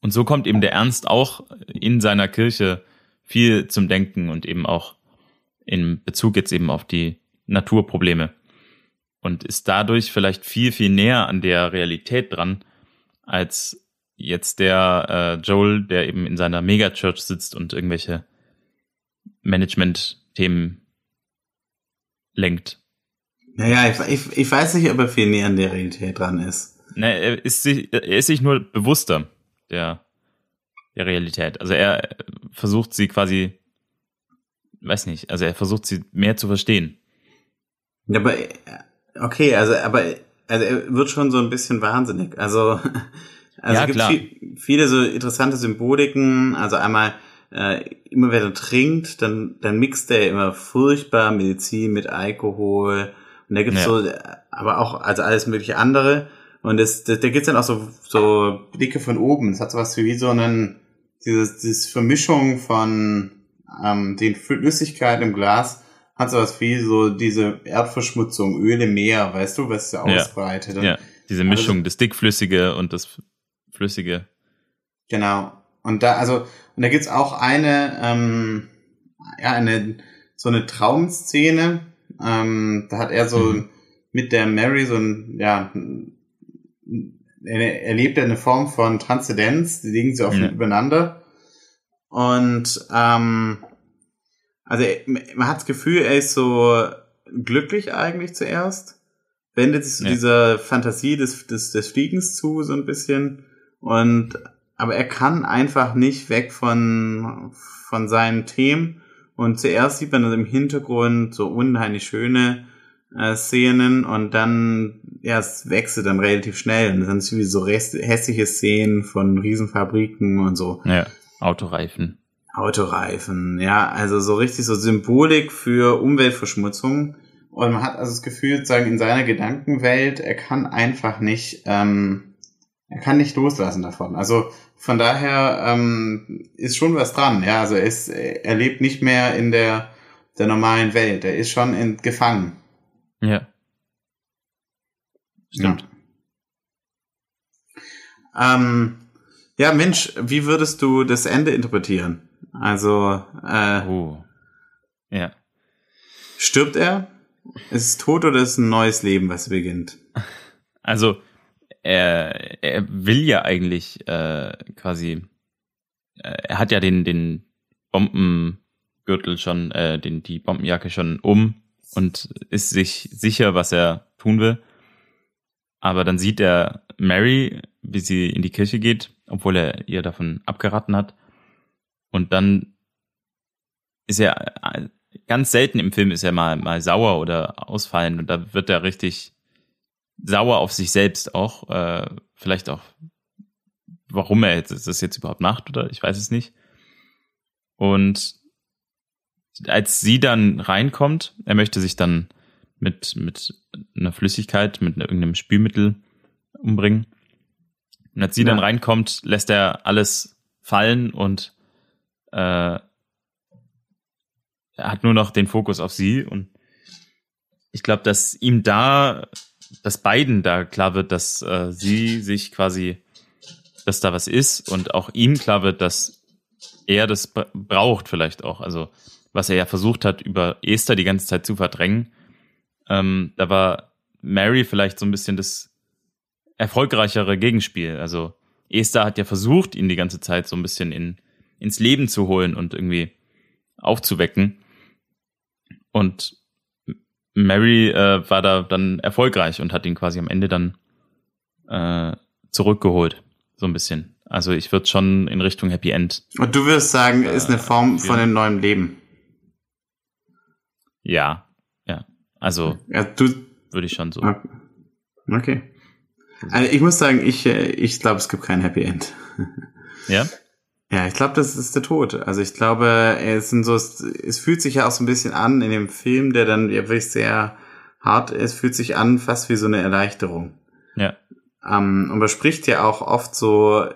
Und so kommt eben der Ernst auch in seiner Kirche viel zum Denken und eben auch in Bezug jetzt eben auf die Naturprobleme. Und ist dadurch vielleicht viel, viel näher an der Realität dran, als jetzt der äh, Joel, der eben in seiner Megachurch sitzt und irgendwelche Management-Themen lenkt. Naja, ich, ich, ich weiß nicht, ob er viel näher an der Realität dran ist. Na, er ist sich, er ist sich nur bewusster der, der Realität. Also er versucht sie quasi, weiß nicht, also er versucht sie mehr zu verstehen. Ja, aber, okay, also, aber, also er wird schon so ein bisschen wahnsinnig. Also, also ja, es gibt viel, viele so interessante Symboliken. Also einmal, äh, immer wenn er trinkt, dann, dann mixt er immer furchtbar Medizin mit Alkohol. Und da gibt's ja. so, aber auch, also alles mögliche andere. Und das, das, da gibt's dann auch so, so Blicke von oben. Es hat sowas wie so einen, dieses, dieses Vermischung von ähm, den Flüssigkeiten im Glas hat sowas wie so diese Erdverschmutzung, Öle, Meer, weißt du, was ausbreitet. Ja, ja, diese Mischung, also, das Dickflüssige und das Flüssige. Genau. Und da, also, und da gibt's auch eine, ähm, ja, eine, so eine Traumszene. Ähm, da hat er so mhm. mit der Mary so ein, ja, er erlebt eine Form von Transzendenz, die liegen so offen ja. übereinander. Und ähm, also man hat das Gefühl, er ist so glücklich eigentlich zuerst, wendet sich zu so ja. dieser Fantasie des, des, des Fliegens zu, so ein bisschen. Und aber er kann einfach nicht weg von, von seinen Themen. Und zuerst sieht man im Hintergrund so unheimlich schöne äh, Szenen und dann, ja, es wechselt dann relativ schnell. Und dann sind es so hässliche Szenen von Riesenfabriken und so. Ja, Autoreifen. Autoreifen, ja, also so richtig so Symbolik für Umweltverschmutzung. Und man hat also das Gefühl, sagen in seiner Gedankenwelt, er kann einfach nicht, ähm, er kann nicht loslassen davon. Also von daher ähm, ist schon was dran. Ja, also er, ist, er lebt nicht mehr in der, der normalen Welt. Er ist schon in, gefangen. Ja. Stimmt. Ja. Ähm, ja, Mensch, wie würdest du das Ende interpretieren? Also, äh, oh. ja. Stirbt er? Ist es tot oder ist es ein neues Leben, was beginnt? Also, er, er will ja eigentlich äh, quasi, äh, er hat ja den, den Bombengürtel schon, äh, den, die Bombenjacke schon um und ist sich sicher, was er tun will. Aber dann sieht er Mary, wie sie in die Kirche geht, obwohl er ihr davon abgeraten hat. Und dann ist er ganz selten im Film ist er mal, mal sauer oder ausfallend und da wird er richtig sauer auf sich selbst auch. Äh, vielleicht auch, warum er jetzt, das jetzt überhaupt macht oder ich weiß es nicht. Und als sie dann reinkommt, er möchte sich dann mit, mit einer Flüssigkeit, mit irgendeinem Spülmittel umbringen. Und als sie ja. dann reinkommt, lässt er alles fallen und äh, er hat nur noch den Fokus auf sie und ich glaube, dass ihm da, dass beiden da klar wird, dass äh, sie sich quasi, dass da was ist und auch ihm klar wird, dass er das braucht vielleicht auch. Also was er ja versucht hat, über Esther die ganze Zeit zu verdrängen. Ähm, da war Mary vielleicht so ein bisschen das erfolgreichere Gegenspiel. Also Esther hat ja versucht, ihn die ganze Zeit so ein bisschen in, ins Leben zu holen und irgendwie aufzuwecken. Und Mary äh, war da dann erfolgreich und hat ihn quasi am Ende dann äh, zurückgeholt. So ein bisschen. Also ich würde schon in Richtung Happy End. Und du wirst sagen, äh, ist eine Form von einem neuen Leben. Ja, ja. Also ja, du würde ich schon so. Okay. Also ich muss sagen, ich, äh, ich glaube, es gibt kein Happy End. Ja? Ja, ich glaube, das ist der Tod. Also ich glaube, es sind so, es fühlt sich ja auch so ein bisschen an in dem Film, der dann wirklich sehr hart ist, fühlt sich an fast wie so eine Erleichterung. Ja. Ähm, und man spricht ja auch oft so äh,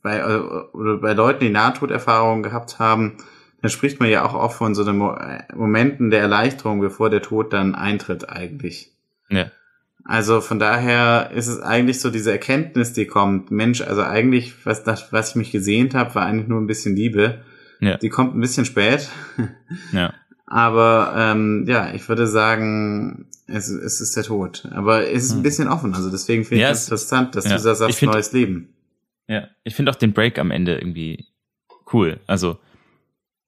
bei, äh, oder bei Leuten, die Nahtoderfahrungen gehabt haben, dann spricht man ja auch oft von so den Momenten der Erleichterung, bevor der Tod dann eintritt eigentlich. Ja. Also von daher ist es eigentlich so diese Erkenntnis, die kommt. Mensch, also eigentlich, was, das, was ich mich gesehnt habe, war eigentlich nur ein bisschen Liebe. Ja. Die kommt ein bisschen spät. Ja. Aber ähm, ja, ich würde sagen, es, es ist der Tod. Aber es ist ein hm. bisschen offen. Also deswegen finde ich es interessant, dass ja. du da sagst, find, neues Leben. Ja, ich finde auch den Break am Ende irgendwie cool. Also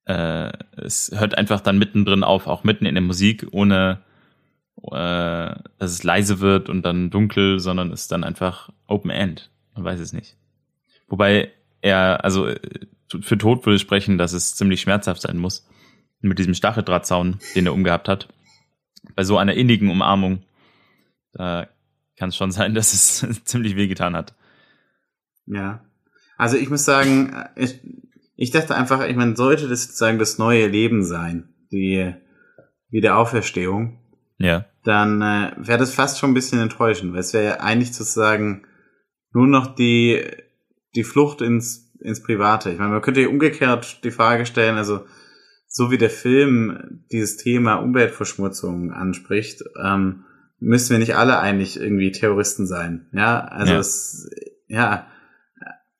äh, es hört einfach dann mittendrin auf, auch mitten in der Musik, ohne äh, dass es leise wird und dann dunkel, sondern ist dann einfach Open End. Man weiß es nicht. Wobei er, also äh, für Tod würde sprechen, dass es ziemlich schmerzhaft sein muss. Mit diesem Stacheldrahtzaun, den er umgehabt hat. Bei so einer innigen Umarmung, da kann es schon sein, dass es ziemlich wehgetan hat. Ja. Also ich muss sagen, ich, ich dachte einfach, ich meine, sollte das sozusagen das neue Leben sein, die Wiederauferstehung, ja. dann äh, wäre das fast schon ein bisschen enttäuschend, weil es wäre ja eigentlich sozusagen nur noch die, die Flucht ins, ins Private. Ich meine, man könnte ja umgekehrt die Frage stellen, also so wie der Film dieses Thema Umweltverschmutzung anspricht, ähm, müssen wir nicht alle eigentlich irgendwie Terroristen sein. Ja, also ja. es, ja,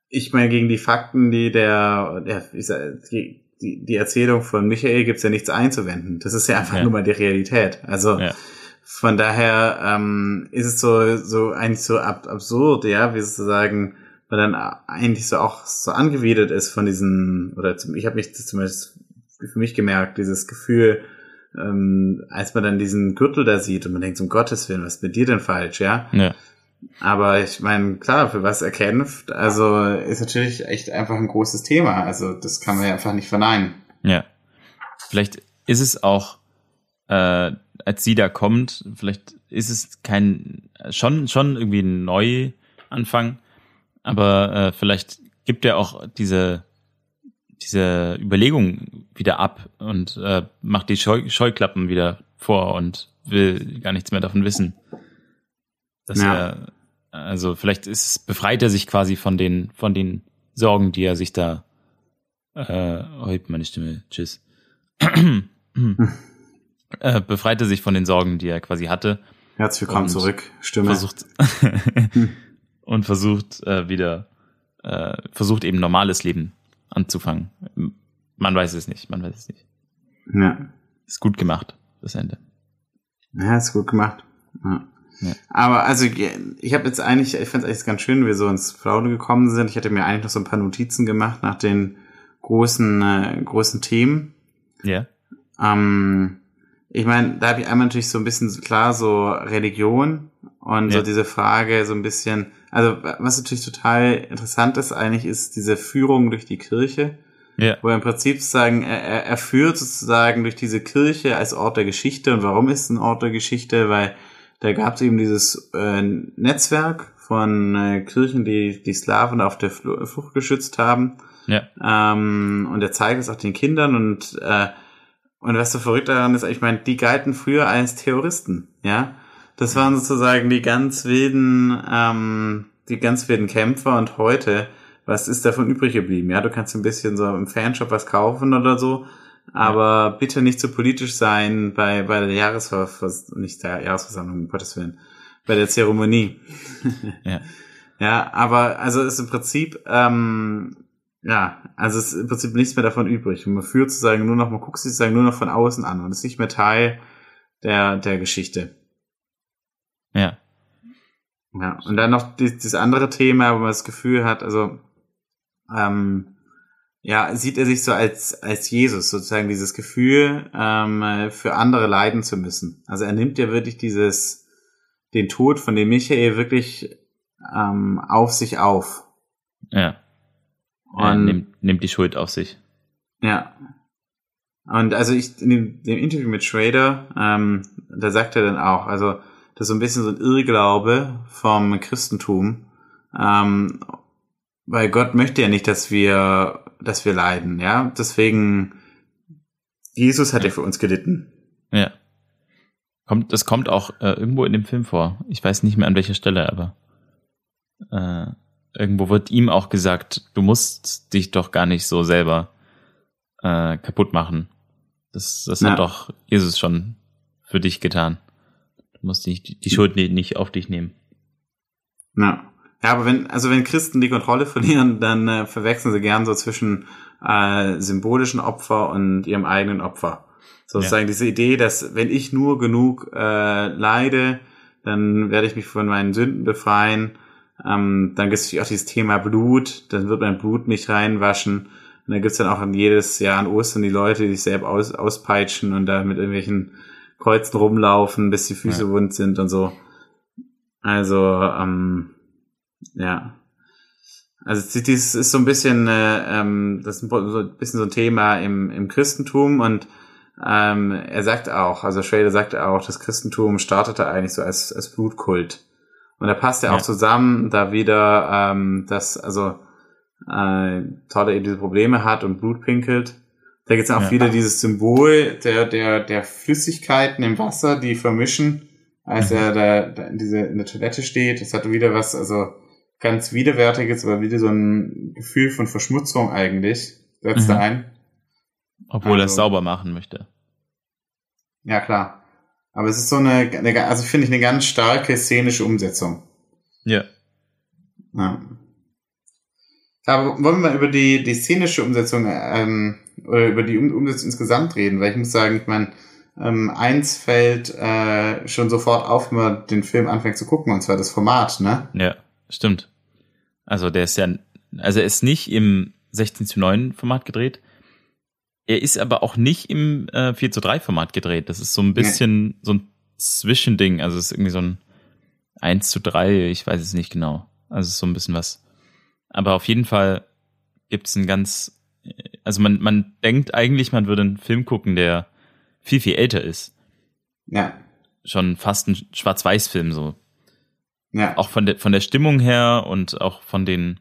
ich meine, gegen die Fakten, die der, der ich sag, die, die, die Erzählung von Michael gibt's ja nichts einzuwenden. Das ist ja einfach ja. nur mal die Realität. Also ja. von daher ähm, ist es so, so eigentlich so ab, absurd, ja, wie sozusagen, weil dann eigentlich so auch so angewidert ist von diesen, oder ich habe mich zumindest für mich gemerkt, dieses Gefühl, ähm, als man dann diesen Gürtel da sieht und man denkt, um Gottes Willen, was ist mit dir denn falsch, ja? Ja. Aber ich meine, klar, für was er kämpft, also ist natürlich echt einfach ein großes Thema. Also das kann man ja einfach nicht verneinen. Ja. Vielleicht ist es auch, äh, als sie da kommt, vielleicht ist es kein, schon, schon irgendwie ein Neuanfang, aber äh, vielleicht gibt er auch diese, diese Überlegung wieder ab und äh, macht die Scheu Scheuklappen wieder vor und will gar nichts mehr davon wissen. Dass ja. er, also vielleicht ist, befreit er sich quasi von den, von den Sorgen, die er sich da, äh, oh, meine Stimme, tschüss. äh, befreit er sich von den Sorgen, die er quasi hatte. Herzlich willkommen zurück, Stimme. Versucht, und versucht äh, wieder, äh, versucht eben normales Leben anzufangen. Man weiß es nicht, man weiß es nicht. Ja. Ist gut gemacht, das Ende. Ja, ist gut gemacht. Ja. Ja. Aber also ich habe jetzt eigentlich, ich fand es eigentlich ganz schön, wie wir so ins Plaudern gekommen sind. Ich hatte mir eigentlich noch so ein paar Notizen gemacht nach den großen, äh, großen Themen. Ja. Ähm, ich meine, da habe ich einmal natürlich so ein bisschen klar so Religion und ja. so diese Frage so ein bisschen, also was natürlich total interessant ist eigentlich, ist diese Führung durch die Kirche. Ja. Wo er im Prinzip sagen, er, er führt sozusagen durch diese Kirche als Ort der Geschichte. Und warum ist es ein Ort der Geschichte? Weil da gab es eben dieses äh, Netzwerk von äh, Kirchen, die die Slawen auf der Flucht geschützt haben. Ja. Ähm, und er zeigt es auch den Kindern und äh, und was so verrückt daran ist, ich meine, die galten früher als Terroristen, ja. Das waren sozusagen die ganz wilden, ähm, die ganz wilden Kämpfer und heute, was ist davon übrig geblieben? Ja, du kannst ein bisschen so im Fanshop was kaufen oder so, aber ja. bitte nicht zu so politisch sein bei, bei der Jahresversammlung, nicht der Jahresversammlung, um Gottes Willen, bei der Zeremonie. ja. ja, aber also ist im Prinzip, ähm, ja, also es ist im Prinzip nichts mehr davon übrig. Und man führt sozusagen nur noch, man guckt sich sozusagen nur noch von außen an und ist nicht mehr Teil der, der Geschichte. Ja. Ja, und dann noch dieses andere Thema, wo man das Gefühl hat, also ähm, ja, sieht er sich so als, als Jesus, sozusagen dieses Gefühl, ähm, für andere leiden zu müssen. Also er nimmt ja wirklich dieses, den Tod von dem Michael wirklich ähm, auf sich auf. Ja. Und nimmt, nimmt die Schuld auf sich. Ja. Und also ich, in dem, dem Interview mit Schrader, ähm, da sagt er dann auch, also das ist so ein bisschen so ein Irrglaube vom Christentum, ähm, weil Gott möchte ja nicht, dass wir dass wir leiden, ja. Deswegen, Jesus hat ja, ja für uns gelitten. Ja. Kommt, das kommt auch äh, irgendwo in dem Film vor. Ich weiß nicht mehr an welcher Stelle, aber äh, irgendwo wird ihm auch gesagt, du musst dich doch gar nicht so selber äh, kaputt machen. Das, das ja. hat doch Jesus schon für dich getan. Du musst die, die Schuld nicht auf dich nehmen. Ja. Ja, aber wenn, also wenn Christen die Kontrolle verlieren, dann äh, verwechseln sie gern so zwischen äh, symbolischen Opfer und ihrem eigenen Opfer. Sozusagen ja. diese Idee, dass wenn ich nur genug äh, leide, dann werde ich mich von meinen Sünden befreien. Ähm, dann gibt es natürlich auch dieses Thema Blut, dann wird mein Blut mich reinwaschen. Und dann gibt's dann auch jedes Jahr an Ostern die Leute, die sich selber aus, auspeitschen und da mit irgendwelchen Kreuzen rumlaufen, bis die Füße ja. wund sind und so. Also, ähm, ja. Also das ist so ein bisschen, äh, ähm, das ist so ein bisschen so ein Thema im, im Christentum und ähm, er sagt auch, also Schrader sagt auch, das Christentum startete eigentlich so als, als Blutkult. Und da passt ja auch zusammen, da wieder, ähm, dass also äh, Todd eben diese Probleme hat und Blut pinkelt. Da gibt es auch ja. wieder dieses Symbol der, der, der Flüssigkeiten im Wasser, die vermischen, als mhm. er da, da in, diese, in der Toilette steht. Das hat wieder was, also ganz widerwärtiges, aber wieder so ein Gefühl von Verschmutzung eigentlich, setzt mhm. er ein. Obwohl also, er es sauber machen möchte. Ja, klar. Aber es ist so eine, eine also finde ich eine ganz starke szenische Umsetzung. Ja. ja. Aber wollen wir mal über die, die szenische Umsetzung ähm, oder über die Umsetzung insgesamt reden, weil ich muss sagen, ich meine, ähm, eins fällt äh, schon sofort auf, wenn man den Film anfängt zu gucken, und zwar das Format, ne? Ja. Stimmt. Also der ist ja, also er ist nicht im 16 zu 9 Format gedreht. Er ist aber auch nicht im äh, 4 zu 3 Format gedreht. Das ist so ein bisschen nee. so ein Zwischending. Also es ist irgendwie so ein 1 zu 3, ich weiß es nicht genau. Also es ist so ein bisschen was. Aber auf jeden Fall gibt es ein ganz, also man, man denkt eigentlich, man würde einen Film gucken, der viel, viel älter ist. Ja. Schon fast ein Schwarz-Weiß-Film so. Ja. Auch von der, von der Stimmung her und auch von den,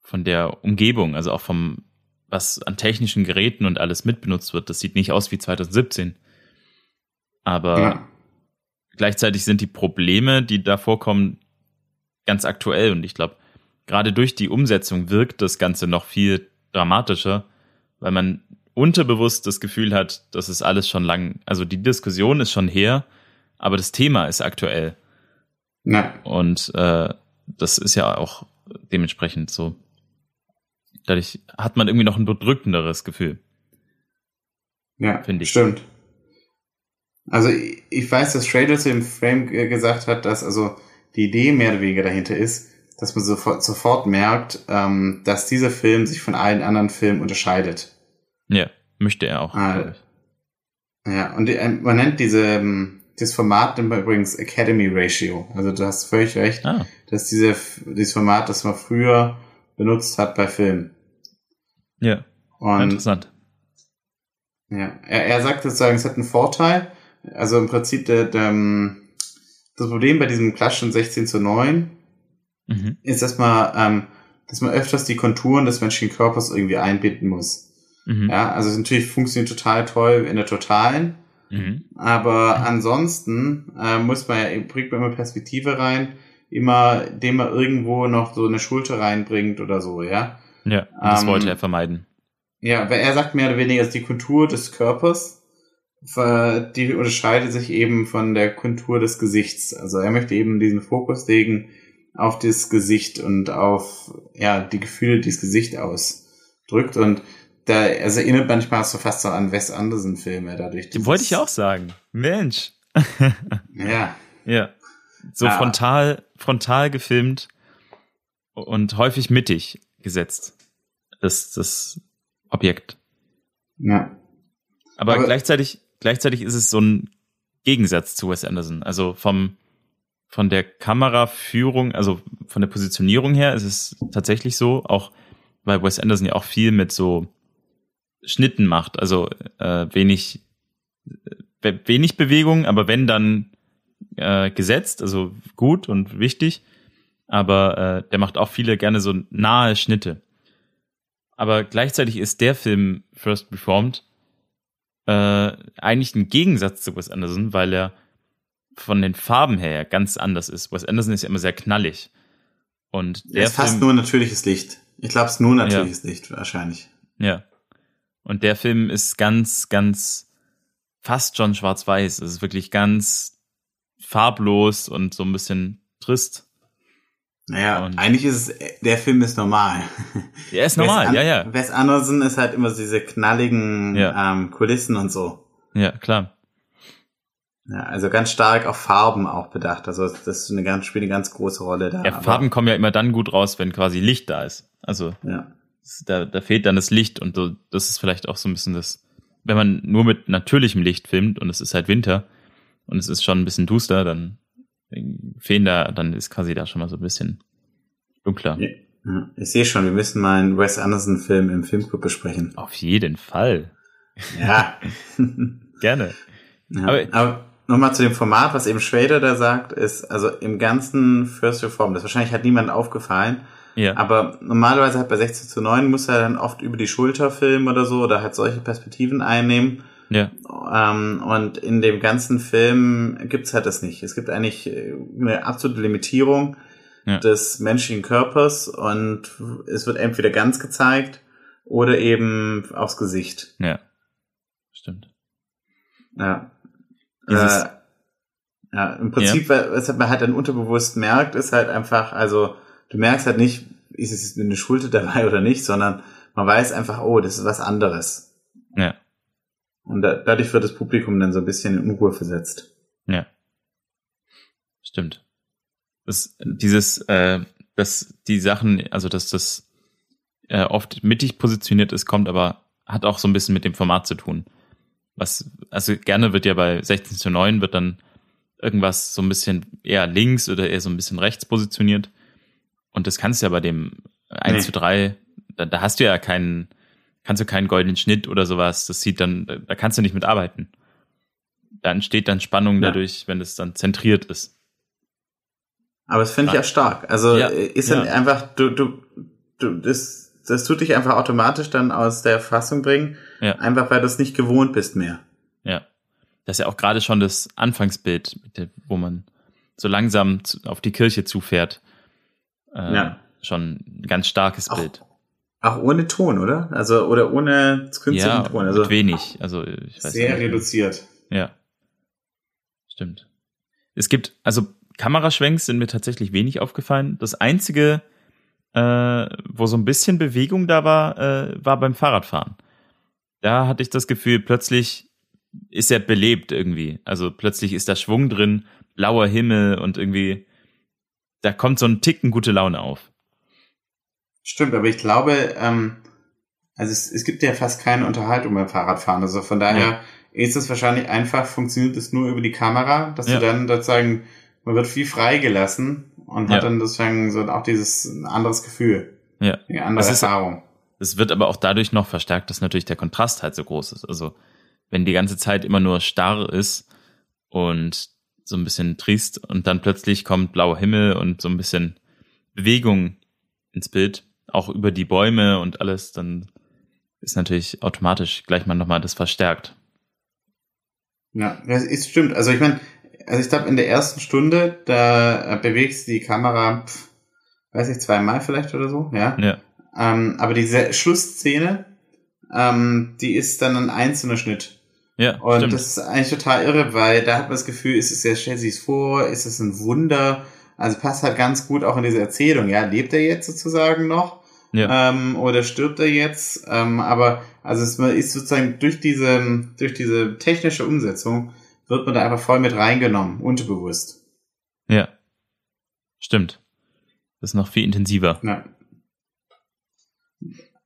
von der Umgebung, also auch vom, was an technischen Geräten und alles mitbenutzt wird. Das sieht nicht aus wie 2017. Aber ja. gleichzeitig sind die Probleme, die da vorkommen, ganz aktuell. Und ich glaube, gerade durch die Umsetzung wirkt das Ganze noch viel dramatischer, weil man unterbewusst das Gefühl hat, das ist alles schon lang, also die Diskussion ist schon her, aber das Thema ist aktuell. Ja. Und äh, das ist ja auch dementsprechend so. Dadurch hat man irgendwie noch ein bedrückenderes Gefühl. Ja, finde ich. Stimmt. Also ich weiß, dass Schrader zu dem Frame gesagt hat, dass also die Idee mehr oder weniger dahinter ist, dass man sofort, sofort merkt, ähm, dass dieser Film sich von allen anderen Filmen unterscheidet. Ja, möchte er auch. Ah, ja, und die, man nennt diese, ähm, das Format nennt man übrigens Academy Ratio. Also du hast völlig recht, Ah, dass diese, dieses Format, das man früher benutzt hat bei Filmen. ja, Und interessant. Ja, er, er sagt sozusagen, es hat einen Vorteil. Also im Prinzip der, der, ähm, das Problem bei diesem Klatschen 16 zu 9 Mhm. ist, dass man, ähm, dass man öfters die Konturen des menschlichen Körpers irgendwie einbinden muss. Mhm. Ja, also es natürlich funktioniert total toll in der Totalen, Mhm. aber ansonsten äh, muss man ja, bringt man immer Perspektive rein, immer, indem man irgendwo noch so eine Schulter reinbringt oder so, ja. Ja, das Ähm, wollte er vermeiden. Ja, weil er sagt mehr oder weniger, dass die Kontur des Körpers, ver- die unterscheidet sich eben von der Kontur des Gesichts. Also er möchte eben diesen Fokus legen auf das Gesicht und auf ja die Gefühle, die das Gesicht ausdrückt. Und da, also erinnert manchmal so fast so an Wes Anderson Filme dadurch. Die wollte ich auch sagen. Mensch. Ja, Ja. So Ah. frontal, frontal gefilmt und häufig mittig gesetzt. Das, das Objekt. ja, Aber, Aber- gleichzeitig, gleichzeitig ist es so ein Gegensatz zu Wes Anderson. Also vom, von der Kameraführung, also von der Positionierung her ist es tatsächlich so, auch weil Wes Anderson ja auch viel mit so Schnitten macht, also äh, wenig, äh, wenig Bewegung, aber wenn dann äh, gesetzt, also gut und wichtig, aber äh, der macht auch viele gerne so nahe Schnitte. Aber gleichzeitig ist der Film First Reformed äh, eigentlich ein Gegensatz zu Wes Anderson, weil er von den Farben her ja ganz anders ist. Wes Anderson ist ja immer sehr knallig. Und er der ist fast nur natürliches Licht. Ich glaube, es ist nur natürliches Licht wahrscheinlich. ja. Und der Film ist ganz, ganz fast schon schwarz-weiß. Es ist wirklich ganz farblos und so ein bisschen trist. Naja, Und- eigentlich ist es, der Film ist normal. Er ist normal, Wes ja, ja. Wes Anderson ist halt immer so diese knalligen Ja. ähm, Kulissen und so. Ja, klar. Ja, also ganz stark auf Farben auch bedacht. Also das ist eine ganz, spielt eine ganz große Rolle da. Ja, Farben kommen ja immer dann gut raus, wenn quasi Licht da ist. Also Ja. Da, da fehlt dann das Licht und so, das ist vielleicht auch so ein bisschen das, wenn man nur mit natürlichem Licht filmt und es ist halt Winter und es ist schon ein bisschen duster, dann fehlen da, dann ist quasi da schon mal so ein bisschen dunkler. Ja. Ich sehe schon, wir müssen mal einen Wes Anderson-Film im Filmclub besprechen. Auf jeden Fall. Ja. Gerne. ja. Aber- Aber, nochmal zu dem Format, was eben Schrader da sagt, ist, also im ganzen First Reform, das wahrscheinlich hat niemandem aufgefallen, Ja. Aber normalerweise halt bei 16 zu 9 muss er dann oft über die Schulter filmen oder so oder halt solche Perspektiven einnehmen. ja. Ähm, und in dem ganzen Film gibt's halt das nicht. Es gibt eigentlich äh, eine absolute Limitierung Ja. des menschlichen Körpers und es wird entweder ganz gezeigt oder eben aufs Gesicht. Ja. Stimmt. Ja. Äh, ja, im Prinzip, weil- was man halt dann unterbewusst merkt, ist halt einfach, also du merkst halt nicht, ist es eine Schulter dabei oder nicht, sondern man weiß einfach, oh, das ist was anderes. Ja. Und da, dadurch wird das Publikum dann so ein bisschen in Unruhe versetzt. Ja. Stimmt. Das, dieses, äh, dass die Sachen, also dass das äh, oft mittig positioniert ist, kommt aber, hat auch so ein bisschen mit dem Format zu tun. Was, also gerne wird ja bei 16 zu 9 wird dann irgendwas so ein bisschen eher links oder eher so ein bisschen rechts positioniert. Und das kannst du ja bei dem 1 Nee. zu 3, da, da hast du ja keinen, kannst du keinen goldenen Schnitt oder sowas. Das sieht dann, da kannst du nicht mitarbeiten. Da entsteht dann Spannung Ja. dadurch, wenn es dann zentriert ist. Aber das finde ich auch stark. Also Ja, ist dann ja. einfach, du, du, du, das, das tut dich einfach automatisch dann aus der Fassung bringen, Ja. einfach weil du es nicht gewohnt bist mehr. Ja. Das ist ja auch gerade schon das Anfangsbild, wo man so langsam auf die Kirche zufährt. Äh, Ja. Schon ein ganz starkes Auch Bild. Auch ohne Ton, oder? Also, oder ohne künstlichen Ja, Ton. Also wenig. Also ich weiß sehr nicht. reduziert. Ja. Stimmt. Es gibt, also Kameraschwenks sind mir tatsächlich wenig aufgefallen. Das einzige, äh, wo so ein bisschen Bewegung da war, äh, war beim Fahrradfahren. Da hatte ich das Gefühl, plötzlich ist ja belebt irgendwie. Also plötzlich ist da Schwung drin, blauer Himmel und irgendwie, da kommt so ein Ticken gute Laune auf. Stimmt, aber ich glaube, ähm, also es, es gibt ja fast keine Unterhaltung beim Fahrradfahren. Also von daher ja. ist es wahrscheinlich einfach, funktioniert es nur über die Kamera, dass ja. du dann sozusagen, man wird viel freigelassen und ja. hat dann sozusagen so auch dieses anderes Gefühl. Ja. Eine andere Erfahrung. Es wird aber auch dadurch noch verstärkt, dass natürlich der Kontrast halt so groß ist. Also wenn die ganze Zeit immer nur starr ist und so ein bisschen triest und dann plötzlich kommt blauer Himmel und so ein bisschen Bewegung ins Bild, auch über die Bäume und alles, dann ist natürlich automatisch gleich mal nochmal das verstärkt. Ja, das ist stimmt. Also ich meine, also ich glaube in der ersten Stunde, da bewegst du die Kamera, pf, weiß ich, zweimal vielleicht oder so, ja. Ja. Ähm, aber diese Schlussszene, ähm, die ist dann ein einzelner Schnitt. Ja, Und stimmt. das ist eigentlich total irre, weil da hat man das Gefühl, ist es ja, stellt sich es vor, ist es ein Wunder? Also passt halt ganz gut auch in diese Erzählung, ja. Lebt er jetzt sozusagen noch? Ja. Ähm, oder stirbt er jetzt? Ähm, aber also es ist sozusagen durch diese, durch diese technische Umsetzung wird man da einfach voll mit reingenommen, unterbewusst. ja. Stimmt. Das ist noch viel intensiver. Ja.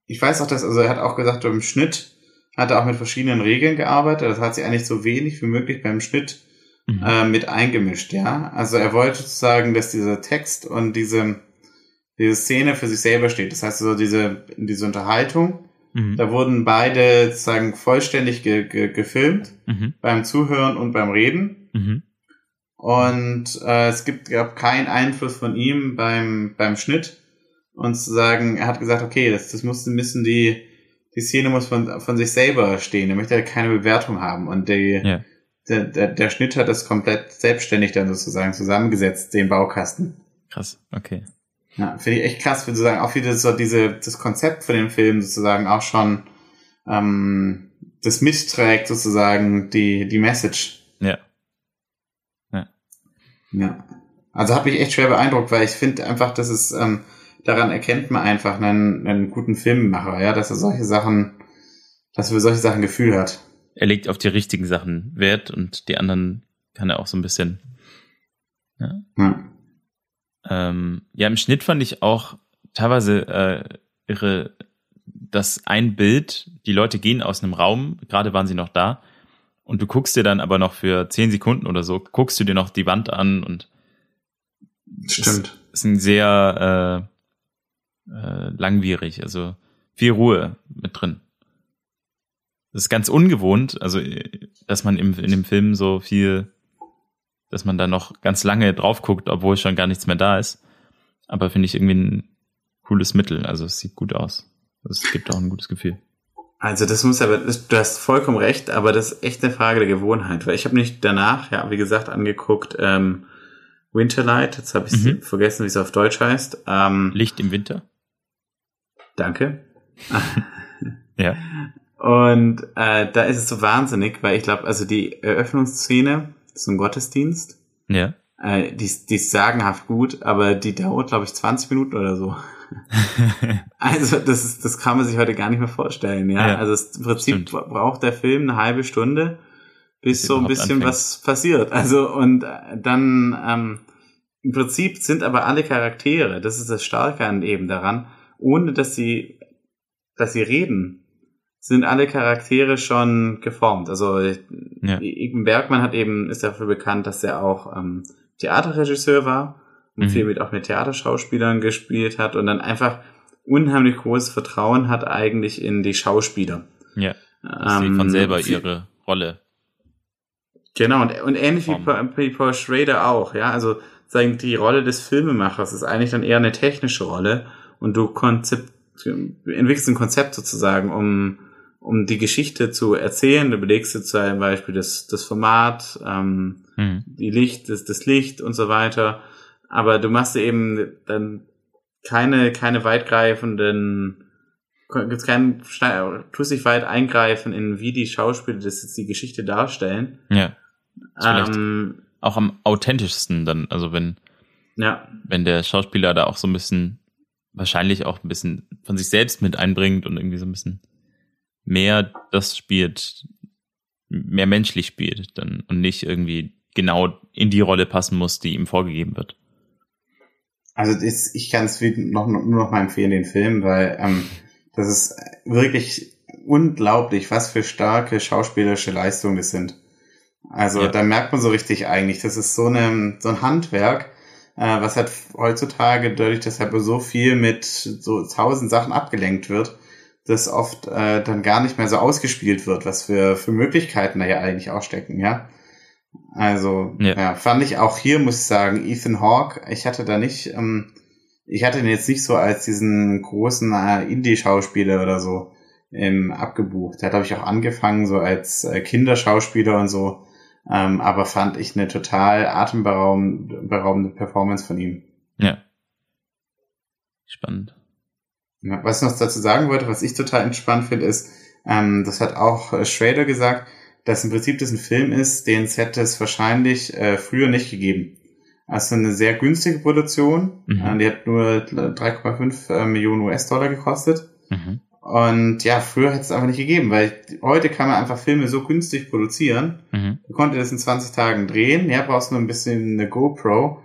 Ich weiß auch, dass, also er hat auch gesagt, beim Schnitt hat er auch mit verschiedenen Regeln gearbeitet. Das hat sich eigentlich so wenig wie möglich beim Schnitt Mhm. äh, mit eingemischt, ja. Also er wollte sozusagen, dass dieser Text und diese, diese Szene für sich selber steht. Das heißt, so diese, diese Unterhaltung, Mhm. da wurden beide sozusagen vollständig ge ge gefilmt, Mhm. beim Zuhören und beim Reden. Mhm. Und äh, es gibt gab keinen Einfluss von ihm beim, beim Schnitt. Und zu sagen, er hat gesagt, okay, das, das muss ein bisschen die, die Szene muss von, von sich selber stehen. Er möchte halt keine Bewertung haben. Und die, Ja. der, der, der Schnitt hat das komplett selbstständig dann sozusagen zusammengesetzt, den Baukasten. Krass, okay. Ja, finde ich echt krass, würde sagen, auch wieder so diese, das Konzept von dem Film sozusagen auch schon ähm, das mitträgt sozusagen die, die Message. Ja. Ja. Also hat mich echt schwer beeindruckt, weil ich finde einfach, dass es, ähm, daran erkennt man einfach einen, einen guten Filmemacher, ja, dass er solche Sachen, dass er für solche Sachen Gefühl hat. Er legt auf die richtigen Sachen Wert und die anderen kann er auch so ein bisschen. Ja, Ja. ähm, ja im Schnitt fand ich auch teilweise äh, irre, dass ein Bild, die Leute gehen aus einem Raum, gerade waren sie noch da, und du guckst dir dann aber noch für zehn Sekunden oder so, guckst du dir noch die Wand an und Stimmt. ist ein sehr äh, langwierig, also viel Ruhe mit drin. Das ist ganz ungewohnt, also äh, dass man im, in dem Film so viel, dass man da noch ganz lange drauf guckt, obwohl schon gar nichts mehr da ist. Aber finde ich irgendwie ein cooles Mittel. Also es sieht gut aus. Es gibt auch ein gutes Gefühl. Also das muss aber, du hast vollkommen recht, aber das ist echt eine Frage der Gewohnheit, weil ich habe nicht danach, ja, wie gesagt, angeguckt, ähm, Winterlight, jetzt habe ich Mhm. vergessen, wie es auf Deutsch heißt. Ähm, Licht im Winter? Danke. Ja. Und äh, da ist es so wahnsinnig, weil ich glaube, also die Eröffnungsszene, ein Gottesdienst, Ja. äh, die, ist- die ist sagenhaft gut, aber die dauert, glaube ich, 20 Minuten oder so. Also das ist, das kann man sich heute gar nicht mehr vorstellen, ja. Ja, also es, im Prinzip stimmt. bra- braucht der Film eine halbe Stunde, bis Bis so ein bisschen anfängt. was passiert. Also und äh, dann ähm, im Prinzip sind aber alle Charaktere, das ist das Starke an eben daran, ohne dass sie, dass sie reden, sind alle Charaktere schon geformt. Also Ja. Bergmann hat eben, ist dafür bekannt, dass er auch ähm, Theaterregisseur war und Mhm. viel mit auch mit Theaterschauspielern gespielt hat und dann einfach unheimlich großes Vertrauen hat eigentlich in die Schauspieler. Ja. Dass sie Ähm, von selber viel- ihre Rolle. Genau, und, und ähnlich wie Form. Paul, wie Paul Schrader auch, ja, also sagen, die Rolle des Filmemachers ist eigentlich dann eher eine technische Rolle und du Konzept, entwickelst ein Konzept sozusagen, um, um die Geschichte zu erzählen. Du belegst dir zum Beispiel das, das Format, ähm, Mhm. die Licht, das, das Licht und so weiter. Aber du machst eben dann keine, keine weitgreifenden, gibt's keinen, tust dich weit eingreifen in wie die Schauspieler das jetzt die Geschichte darstellen. Ja. Ähm, auch am authentischsten dann, also wenn, ja, wenn der Schauspieler da auch so ein bisschen, wahrscheinlich auch ein bisschen von sich selbst mit einbringt und irgendwie so ein bisschen mehr das spielt, mehr menschlich spielt dann und nicht irgendwie genau in die Rolle passen muss, die ihm vorgegeben wird. Also das, ich kann es noch, nur noch mal empfehlen, den Film, weil ähm, das ist wirklich unglaublich, was für starke schauspielerische Leistungen das sind. Also ja. da merkt man so richtig eigentlich, das ist so, eine, so ein Handwerk, äh, was halt heutzutage dadurch, dass halt so viel mit so tausend Sachen abgelenkt wird, dass oft äh, dann gar nicht mehr so ausgespielt wird, was für, für Möglichkeiten da ja eigentlich auch stecken, ja. Also, ja. ja. fand ich auch hier, muss ich sagen, Ethan Hawke, ich hatte da nicht, ähm, ich hatte den jetzt nicht so als diesen großen äh, Indie-Schauspieler oder so ähm, abgebucht. Der hat, glaube ich, auch angefangen so als äh, Kinderschauspieler und so, ähm, aber fand ich eine total atemberaubende Performance von ihm. Ja. Spannend. Ja, was ich noch dazu sagen wollte, was ich total entspannt finde, ist, ähm, das hat auch äh, Schrader gesagt, dass im Prinzip das ein Film ist, den es hätte es wahrscheinlich äh, früher nicht gegeben. Also eine sehr günstige Produktion. Mhm. Äh, die hat nur 3,5 äh, Millionen US-Dollar gekostet. Mhm. Und ja, früher hätte es einfach nicht gegeben, weil heute kann man einfach Filme so günstig produzieren. Mhm. Du konntest das in 20 Tagen drehen. Ja, brauchst nur ein bisschen eine GoPro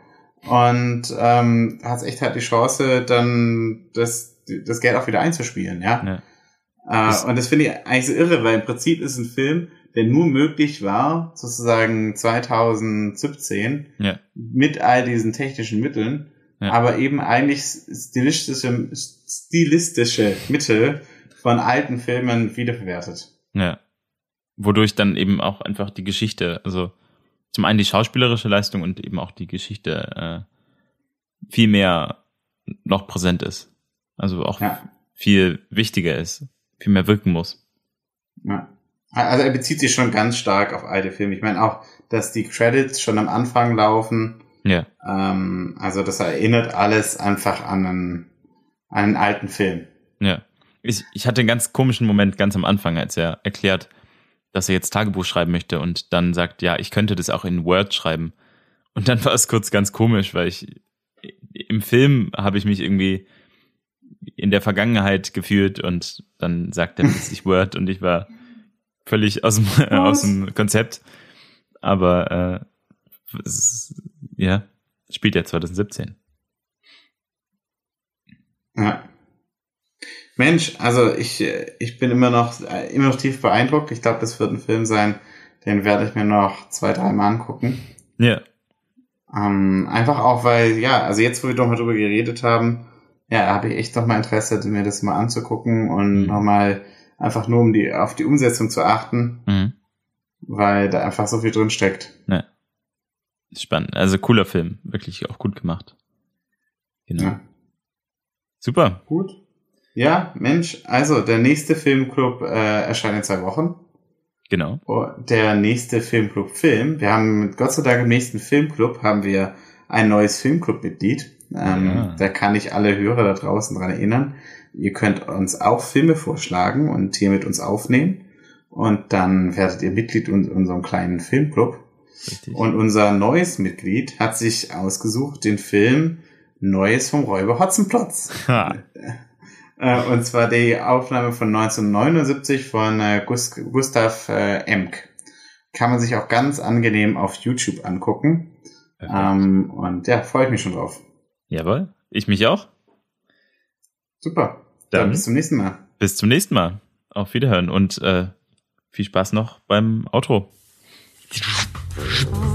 und ähm, hast echt halt die Chance, dann das, das Geld auch wieder einzuspielen, ja. ja. Äh, und das finde ich eigentlich so irre, weil im Prinzip ist ein Film, der nur möglich war, sozusagen 2017, ja. mit all diesen technischen Mitteln, ja. aber eben eigentlich stilistische, stilistische Mittel von alten Filmen wiederverwertet. Ja. Wodurch dann eben auch einfach die Geschichte, also zum einen die schauspielerische Leistung und eben auch die Geschichte äh, viel mehr noch präsent ist. Also auch ja. viel wichtiger ist, viel mehr wirken muss. Ja. Also er bezieht sich schon ganz stark auf alte Filme. Ich meine auch, dass die Credits schon am Anfang laufen. Ja. Ähm, also das erinnert alles einfach an einen, an einen alten Film. Ja. Ich, ich hatte einen ganz komischen Moment ganz am Anfang, als er erklärt, dass er jetzt Tagebuch schreiben möchte und dann sagt, ja, ich könnte das auch in Word schreiben. Und dann war es kurz ganz komisch, weil ich im Film habe ich mich irgendwie in der Vergangenheit gefühlt und dann sagt er plötzlich Word und ich war völlig aus dem, äh, aus dem Konzept. Aber äh, ist, ja, spielt ja 2017. Ja. Mensch, also ich, ich bin immer noch, immer noch tief beeindruckt. Ich glaube, das wird ein Film sein, den werde ich mir noch zwei, drei Mal angucken. Ja. Ähm, einfach auch, weil, ja, also jetzt, wo wir doch mal drüber geredet haben, ja, habe ich echt noch mal Interesse, mir das mal anzugucken und mhm. nochmal einfach nur um die, auf die Umsetzung zu achten, mhm. weil da einfach so viel drin steckt. Ja. Spannend. Also cooler Film. Wirklich auch gut gemacht. Genau. Ja. Super. Gut. Ja, Mensch, also der nächste Filmclub äh, erscheint in zwei Wochen. Genau. Oh, der nächste Filmclub Film. Wir haben Gott sei Dank im nächsten Filmclub haben wir ein neues Filmclub-Mitglied. Ähm, ja. Da kann ich alle Hörer da draußen dran erinnern. Ihr könnt uns auch Filme vorschlagen und hier mit uns aufnehmen. Und dann werdet ihr Mitglied in unserem kleinen Filmclub. Richtig. Und unser neues Mitglied hat sich ausgesucht den Film Neues vom Räuber Hotzenplotz. Äh, und zwar die Aufnahme von 1979 von äh, Gustav äh, Emk. Kann man sich auch ganz angenehm auf YouTube angucken. Ähm, und ja, freue ich mich schon drauf. Jawohl, ich mich auch. Super. Dann, Dann bis zum nächsten Mal. Bis zum nächsten Mal. Auf Wiederhören und äh, viel Spaß noch beim Outro. Shhh.